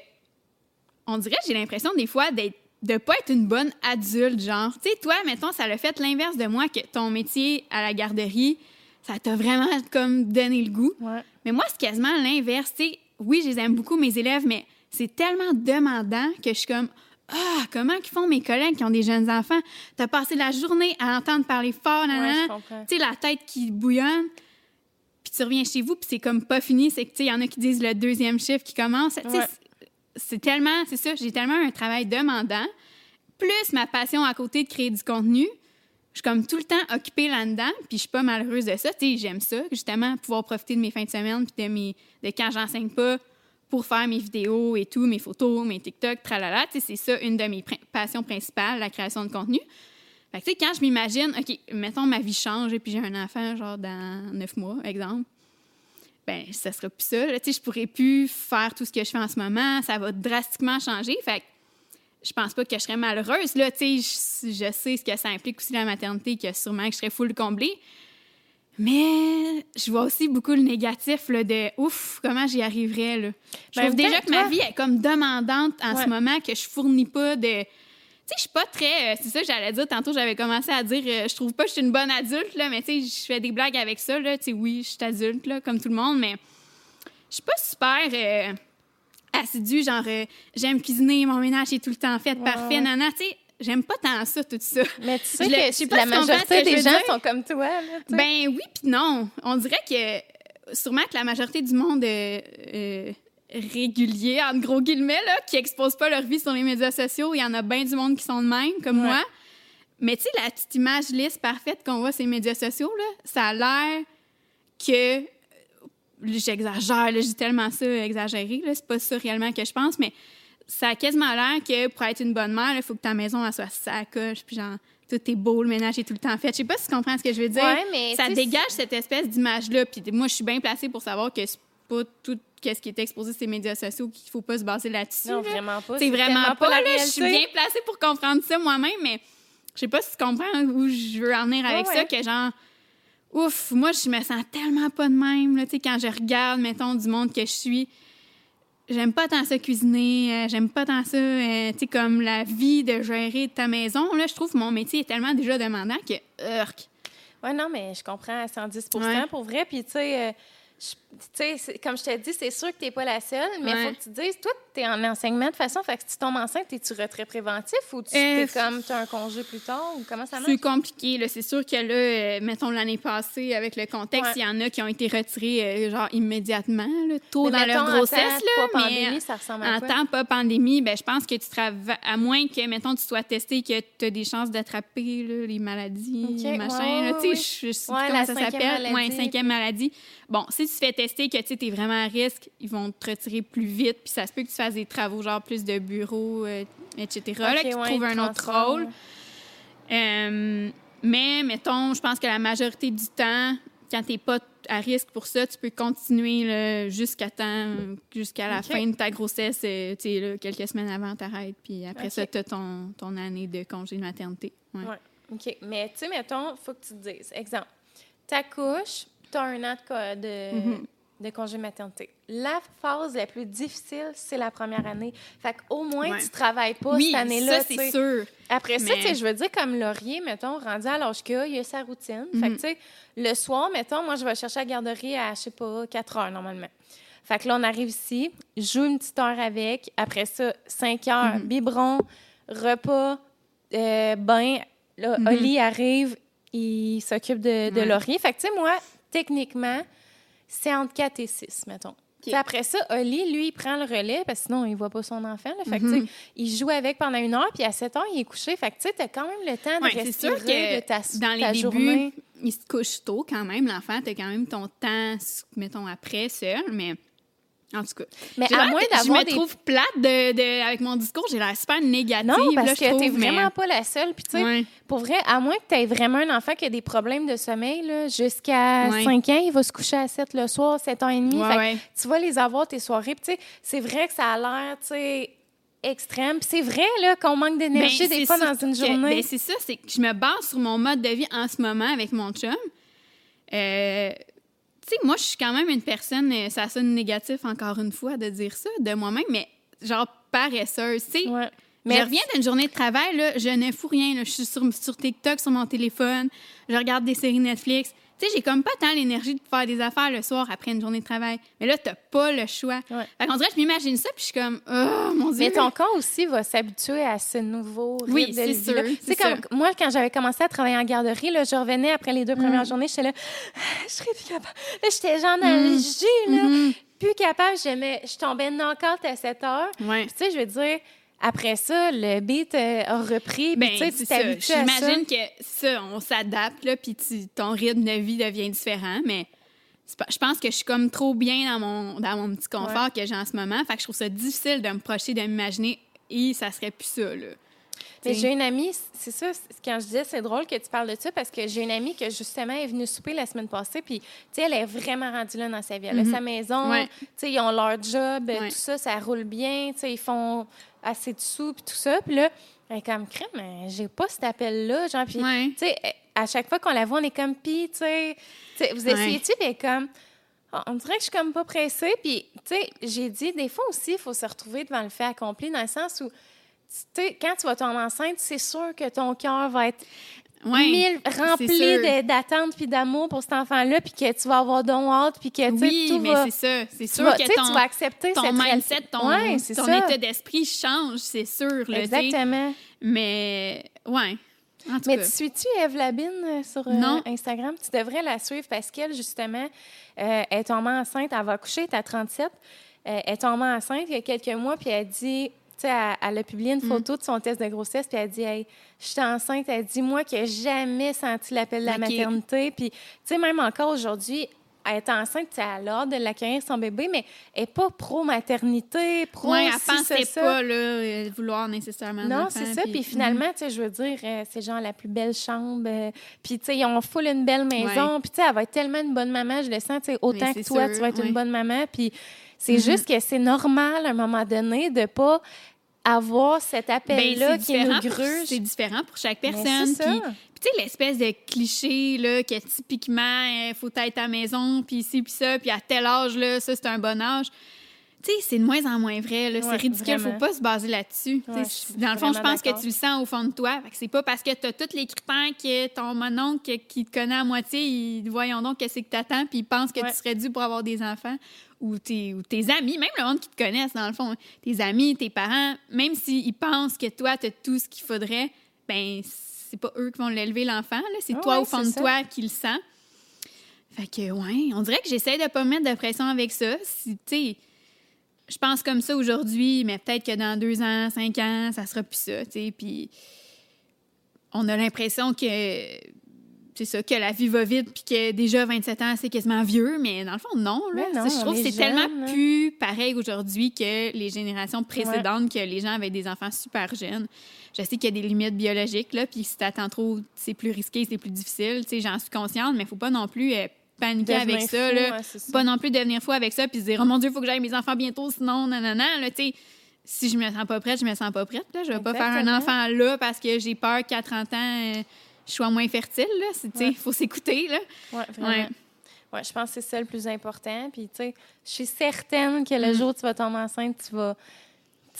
on dirait, j'ai l'impression des fois d'être de pas être une bonne adulte, genre. Tu sais, toi, mettons, ça l'a fait l'inverse de moi, que ton métier à la garderie, ça t'a vraiment comme donné le goût. Ouais. Mais moi, c'est quasiment l'inverse. Tu sais, oui, je les aime beaucoup, mes élèves, mais c'est tellement demandant que je suis comme Ah, comment qu'ils font mes collègues qui ont des jeunes enfants? T'as passé la journée à entendre parler fort, Ouais, tu sais, la tête qui bouillonne. Puis tu reviens chez vous, puis c'est comme pas fini. C'est que, tu sais, il y en a qui disent le deuxième chiffre qui commence. Ouais. c'est tellement, c'est ça, j'ai tellement un travail demandant, plus ma passion à côté de créer du contenu. Je suis comme tout le temps occupée là-dedans, puis je suis pas malheureuse de ça. Tu sais, j'aime ça, justement, pouvoir profiter de mes fins de semaine, puis de, mes, de quand j'enseigne pas pour faire mes vidéos et tout, mes photos, mes TikTok, tralala. C'est ça une de mes passions principales, la création de contenu. Fait que, quand je m'imagine, OK, mettons, ma vie change et puis j'ai un enfant, genre, dans neuf mois, exemple, ben ça sera plus ça. là. Je pourrais plus faire tout ce que je fais en ce moment. Ça va drastiquement changer. Fait que je pense pas que je serais malheureuse. Là, je, je sais ce que ça implique aussi la maternité, que sûrement je serais full comblée. Mais je vois aussi beaucoup le négatif là, de ouf, comment j'y arriverais. Là. Je Ben, trouve déjà que ma vie est comme demandante en Ouais. ce moment, que je fournis pas de. Tu sais, je suis pas très. euh, c'est ça que j'allais dire. Tantôt, j'avais commencé à dire euh, je trouve pas que je suis une bonne adulte, là, mais tu sais, je fais des blagues avec ça. Là. Tu sais, oui, je suis adulte, là, comme tout le monde, mais je suis pas super euh, assidue. Genre, j'aime cuisiner, mon ménage est tout le temps fait, parfait, nana. Tu sais, j'aime pas tant ça, tout ça. Mais tu sais Je que je sais pas la si majorité des gens dire. sont comme toi. Là. Ben oui, puis non. On dirait que sûrement que la majorité du monde euh, euh, régulier, en gros guillemets, là, qui expose pas leur vie sur les médias sociaux, il y en a bien du monde qui sont de même, comme Ouais. moi. Mais tu sais, la petite image lisse parfaite qu'on voit sur les médias sociaux, là, ça a l'air que... J'exagère, je dis tellement ça exagéré, c'est pas ça réellement que je pense, mais ça a quasiment l'air que pour être une bonne mère, il faut que ta maison elle soit sacoche, puis genre, tout est beau, le ménage est tout le temps fait. Je sais pas si tu comprends ce que je veux dire Ouais, mais ça dégage cette espèce d'image-là. Puis moi, je suis bien placée pour savoir que c'est pas tout ce qui est exposé sur les médias sociaux qu'il faut pas se baser là-dessus. Non, là. vraiment pas. C'est vraiment pas, la là. Je suis bien placée pour comprendre ça moi-même, mais je sais pas si tu comprends où je veux en venir avec Ouais, ça, que genre, ouf, moi, je me sens tellement pas de même, là, tu sais, quand je regarde, mettons, du monde que je suis. J'aime pas tant ça cuisiner, euh, j'aime pas tant ça, euh, tu sais, comme la vie de gérer ta maison. Là, je trouve que mon métier est tellement déjà demandant que, urk. Oui, non, mais je comprends à 110 Ouais. pour vrai. Puis, tu sais, euh, tu sais, comme je t'ai dit, c'est sûr que tu n'es pas la seule, mais il Ouais. faut que tu te dises, toi, tu es en enseignement de toute façon, fait que si tu tombes enceinte, es-tu retrait préventif ou tu Euh, es comme, tu as un congé plus tard ou comment ça marche? C'est compliqué. là. C'est sûr que là, euh, mettons l'année passée, avec le contexte, Ouais. il y en a qui ont été retirés euh, genre immédiatement, là, tôt Mais dans mettons, leur en grossesse. temps là, pas mais pandémie, ça ressemble à en quoi? temps pas pandémie, ben, je pense que tu travailles, à moins que, mettons, tu sois testé que tu as des chances d'attraper les maladies, Ok, machin. ouais, Tu sais, je plus comment ça s'appelle. Maladie, cinquième maladie. Bon, si tu te fais tester que tu es vraiment à risque, ils vont te retirer plus vite, puis ça se peut que tu fasses des travaux, genre plus de bureau, euh, etc., là, Ok, que tu ouais, trouves un autre rôle. Euh, mais, mettons, je pense que la majorité du temps, quand tu n'es pas à risque pour ça, tu peux continuer là, jusqu'à temps, jusqu'à la fin de ta grossesse, euh, là, quelques semaines avant, t'arrêtes, puis après ça, tu as ton, ton année de congé de maternité. Ouais. Ouais. OK. Mais, tu sais, mettons, il faut que tu te dises. Exemple, t'accouches, tu as un an de, de, Mhm. de congé maternité. La phase la plus difficile, c'est la première année. Fait qu'au moins, Ouais. tu travailles pas Oui, cette année-là. ça, c'est sûr. Après ça, Mais- tu sais, je veux dire, comme Laurier, mettons, rendu à l'âge qu'il a, il a sa routine. Fait que, tu sais, le soir, mettons, moi, je vais chercher à la garderie à, je sais pas, 4 heures normalement. Fait que là, on arrive ici, je joue une petite heure avec. Après ça, 5 heures, biberon, repas, euh, bain. Là, Oli arrive, il s'occupe de, de Ouais. Laurier. Fait que, tu sais, moi, techniquement, c'est entre 4 et 6, mettons. Sais, Après ça, Oli, lui, il prend le relais parce que sinon, il voit pas son enfant. là. Fait que, sais, il joue avec pendant une heure, puis à 7 heures, il est couché. Fait que, tu sais, t'as quand même le temps de Ouais, respirer de ta, dans les ta débuts, journée. il se couche tôt quand même, l'enfant. Tu as quand même ton temps, mettons, après, seul, mais en tout cas. Mais à moins de- Je d'avoir me des trouve plate de, de- avec mon discours, j'ai l'air super négative. Non, là, parce je que t'es mais- vraiment pas la seule. Puis, tu sais, Ouais. pour vrai, à moins que tu aies vraiment un enfant qui a des problèmes de sommeil, là, jusqu'à Ouais. 5 ans, il va se coucher à 7 le soir, 7 ans et demi. Ouais, Fait que ouais. Tu vas les avoir tes soirées. Puis, tu sais, c'est vrai que ça a l'air, tu sais, extrême. Puis c'est vrai, là, qu'on manque d'énergie Ben, des fois dans une que- journée. ben, c'est ça, c'est que je me base sur mon mode de vie en ce moment avec mon chum. Euh, sais, moi, je suis quand même une personne, euh, ça sonne négatif encore une fois de dire ça de moi-même, mais genre paresseuse. Tu sais, Ouais. je reviens d'une journée de travail, là, je ne fous rien. là. Je suis sur, sur TikTok, sur mon téléphone, je regarde des séries Netflix. Tu sais, j'ai comme pas tant l'énergie de faire des affaires le soir après une journée de travail. Mais là, t'as pas le choix. Ouais. Fait qu'on dirait, je m'imagine ça, puis je suis comme, oh mon Dieu. Mais ton corps aussi va s'habituer à ce nouveau rythme Oui, c'est sûr, Tu sais, c'est comme ça. moi, quand j'avais commencé à travailler en garderie, là, je revenais après les deux Mm. premières journées, j'étais là, je serais plus capable. Là, j'étais genre dans le jus, là, Mhm. plus capable. J'aimais- Je tombais knock-out à 7 heures. Ouais. Tu sais, je veux dire, après ça, le beat euh, a repris. Ben, tu sais. J'imagine que ça, on s'adapte, là, puis ton rythme de vie devient différent, mais pas- je pense que je suis comme trop bien dans mon, dans mon petit confort que j'ai en ce moment. Fait que je trouve ça difficile de me projeter, de m'imaginer, et ça serait plus ça, là. Mais j'ai une amie, c'est ça, quand je disais, c'est drôle que tu parles de ça parce que j'ai une amie que justement est venue souper la semaine passée, puis tu sais, elle est vraiment rendue là dans sa vie. Elle a Mhm. sa maison, Ouais. tu sais, ils ont leur job, Ouais. tout ça, ça roule bien, tu sais, ils font assez de sous, puis tout ça. Puis là, elle est comme crème, mais j'ai pas cet appel-là, genre, puis Ouais. tu sais, à chaque fois qu'on la voit, on est comme, puis tu sais, vous essayez-tu, puis comme. Ah, On dirait que je suis comme pas pressée. Puis, tu sais, j'ai dit, des fois aussi, il faut se retrouver devant le fait accompli, dans le sens où, tu sais, quand tu vas tomber enceinte, c'est sûr que ton cœur va être Ouais. mille, rempli sûr. de- d'attente puis d'amour pour cet enfant-là, puis que tu vas avoir don hâte, puis que, tu Oui, tout mais va... c'est ça. C'est Tu sûr vas, que ton, tu vas accepter ton cette mindset, ton, Ouais, ton état d'esprit change, c'est sûr. Là. Exactement. Mais, ouais. En tout Mais cas. tu suis-tu Eve Labine euh, sur euh. Instagram? Tu devrais la suivre parce qu'elle, justement, euh, est tombée enceinte. Elle va accoucher, elle est à 37. Euh, elle est tombée enceinte il y a quelques mois, puis elle dit... Elle, elle a publié Mm. une photo de son test de grossesse, puis elle dit Hey, je suis enceinte. Elle dit Moi, qui n'ai jamais senti l'appel de la maternité. Puis, tu sais, même encore aujourd'hui, elle est enceinte, elle a hâte de l'accueillir son bébé, mais elle n'est pas pro-maternité, pro Ouais, elle pensait pas là, euh, vouloir nécessairement Non, c'est ça. Puis mhm. finalement, tu sais, je veux dire, euh, c'est genre la plus belle chambre. euh, puis, tu sais, ils ont full une belle maison. Puis, tu sais, elle va être tellement une bonne maman, je le sens, tu sais, autant que c'est toi, sûr, tu vas être oui. une bonne maman. Puis, c'est Mhm. juste que c'est normal, à un moment donné, de pas avoir cet Ben, appel-là qui nous gruge. C'est différent pour chaque Mais personne. puis tu sais, l'espèce de cliché là, que typiquement, il faut être à la maison, puis ici, puis ça, puis à tel âge, là, ça, c'est un bon âge. Tu sais, c'est de moins en moins vrai. Ouais, c'est ridicule. vraiment. faut pas se baser là-dessus. Ouais, dans le fond, je pense que tu le sens au fond de toi. Fait que c'est pas parce que tu as tous les critères que ton mononcle qui te connaît à moitié, il, voyons donc qu'est-ce que t'attends, puis il pense que Ouais. tu serais dû pour avoir des enfants. Ou tes, ou tes amis, même le monde qui te connaissent, dans le fond, tes amis, tes parents, même s'ils pensent que toi, tu as tout ce qu'il faudrait, ben c'est pas eux qui vont l'élever, l'enfant. C'est Ah toi, au fond de ça. toi, qui le sent. Fait que, ouais, on dirait que j'essaie de pas me mettre de pression avec ça. Si, tu sais, je pense comme ça aujourd'hui, mais peut-être que dans deux ans, cinq ans, ça sera plus ça, tu sais. Puis on a l'impression que c'est ça, que la vie va vite, puis que déjà 27 ans, c'est quasiment vieux, mais dans le fond, non. Là. Non, je trouve que est c'est tellement plus pareil aujourd'hui que les générations précédentes, que les gens avaient des enfants super jeunes. Je sais qu'il y a des limites biologiques, là, puis si t'attends trop, c'est plus risqué, c'est plus difficile. Tu sais, j'en suis consciente, mais faut pas non plus euh, paniquer Devenir avec ça, fou, là. ouais, c'est ça. Pas non plus devenir fou avec ça, puis se dire, oh mon Dieu, il faut que j'aille mes enfants bientôt, sinon, nanana, là, tu sais. Si je me sens pas prête, je me sens pas prête. Là. Je vais pas faire un enfant là parce que j'ai peur qu'à 30 ans, euh, je sois moins fertile. Sais, Ouais. faut s'écouter. Là. Ouais, vraiment. Ouais. Ouais, je pense que c'est ça le plus important. Puis, tu sais, je suis certaine que le Mm. jour où tu vas tomber enceinte, tu vas,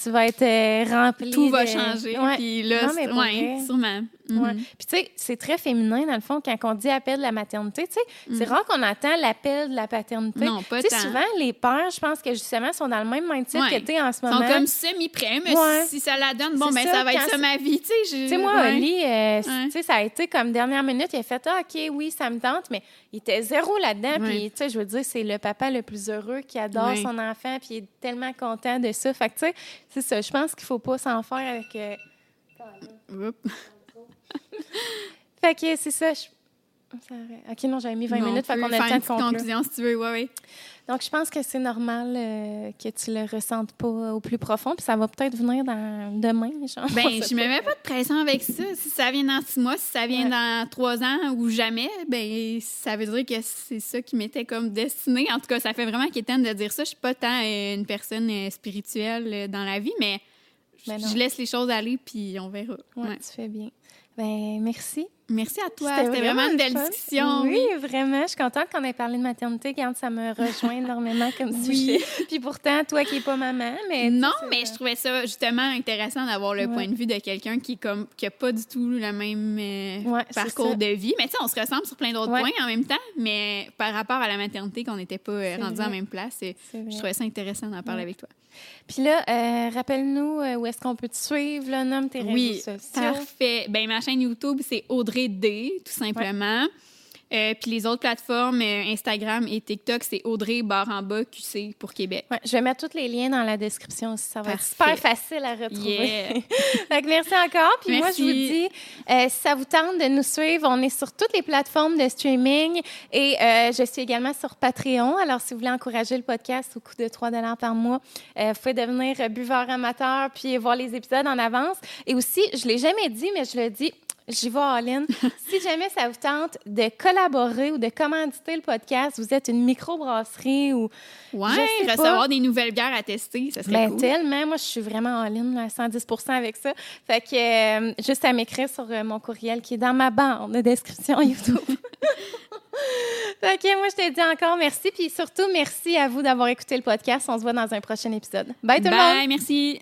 tu vas être euh, remplie. Tout va changer. Ouais. Puis là, Non, mais ouais, vrai. sûrement. Mhm. Ouais. Puis, tu sais, c'est très féminin, dans le fond, quand on dit appel de la maternité. Tu sais, c'est rare qu'on entend l'appel de la paternité. Non, pas tant. souvent, les pères, je pense que justement, sont dans le même mindset Ouais. que tu es en ce Ils moment. sont comme semi-prêts, mais Ouais. si ça la donne, bon, C'est ben ça, ça, va être ça ma vie. Tu sais, je- moi. Oli, euh, tu sais, ça a été comme dernière minute, il a fait Ah, OK, oui, ça me tente, mais il était zéro là-dedans. Puis, tu sais, je veux dire, c'est le papa le plus heureux qui adore son enfant, puis il est tellement content de ça. Fait que, tu sais, c'est ça. Je pense qu'il faut pas s'en faire avec. euh, Oups. Fait que c'est ça. je- OK, non, j'avais mis 20 Non, minutes, fait qu'on a le temps une de conclure. conclusion si tu veux. Ouais, ouais. Donc, je pense que c'est normal euh, que tu le ressentes pas au plus profond, puis ça va peut-être venir dans demain, genre. Ben, je me mets pas de pression avec ça. Si ça vient dans six mois, si ça vient Ouais. dans trois ans ou jamais, ben ça veut dire que c'est ça qui m'était comme destiné. En tout cas, ça fait vraiment quétaine de dire ça. Je suis pas tant euh, une personne euh, spirituelle euh, dans la vie, mais Ben je laisse les choses aller, puis on verra. Ouais, Ouais. tu fais bien. Ben, merci. Merci à toi. C'était vraiment une belle fun. discussion. Oui, vraiment. Je suis contente qu'on ait parlé de maternité. Regarde, ça me rejoint énormément comme Oui. sujet. Puis pourtant, toi qui n'es pas maman, mais... Non, mais je trouvais ça justement intéressant d'avoir le Ouais. point de vue de quelqu'un qui est comme qui a pas du tout le même euh, Ouais, parcours de vie. Mais tu sais, on se ressemble sur plein d'autres Ouais. points en même temps, mais par rapport à la maternité, qu'on n'était pas euh, rendus vrai. même place, vrai. je trouvais ça intéressant d'en parler avec toi. Puis là, euh, rappelle-nous euh, où est-ce qu'on peut te suivre, là, nomme tes Oui, réseaux sociaux. parfait. Ben ma chaîne YouTube c'est Audrey D, tout simplement. Euh, puis les autres plateformes, euh, Instagram et TikTok, c'est Audrey barre en bas QC pour Québec. Ouais, je vais mettre tous les liens dans la description aussi. Ça va être Parfait. super facile à retrouver. Yeah. Merci encore. Puis moi, je vous dis, euh, si ça vous tente de nous suivre, on est sur toutes les plateformes de streaming et je suis également sur Patreon. Alors, si vous voulez encourager le podcast au coût de 3 par mois, vous pouvez devenir buveur amateur puis voir les épisodes en avance. Et aussi, je l'ai jamais dit, mais je le dis, J'y vais, Aline. si jamais ça vous tente de collaborer ou de commanditer le podcast, vous êtes une microbrasserie ou Ouais, Je sais recevoir pas. des nouvelles bières à tester, ça serait Ben, cool. tellement. Moi, je suis vraiment en ligne à 110% avec ça. Fait que euh, juste à m'écrire sur euh, mon courriel qui est dans ma barre de description YouTube. fait que moi, je te dis encore merci. Puis surtout, merci à vous d'avoir écouté le podcast. On se voit dans un prochain épisode. Bye tout le monde! Bye, merci.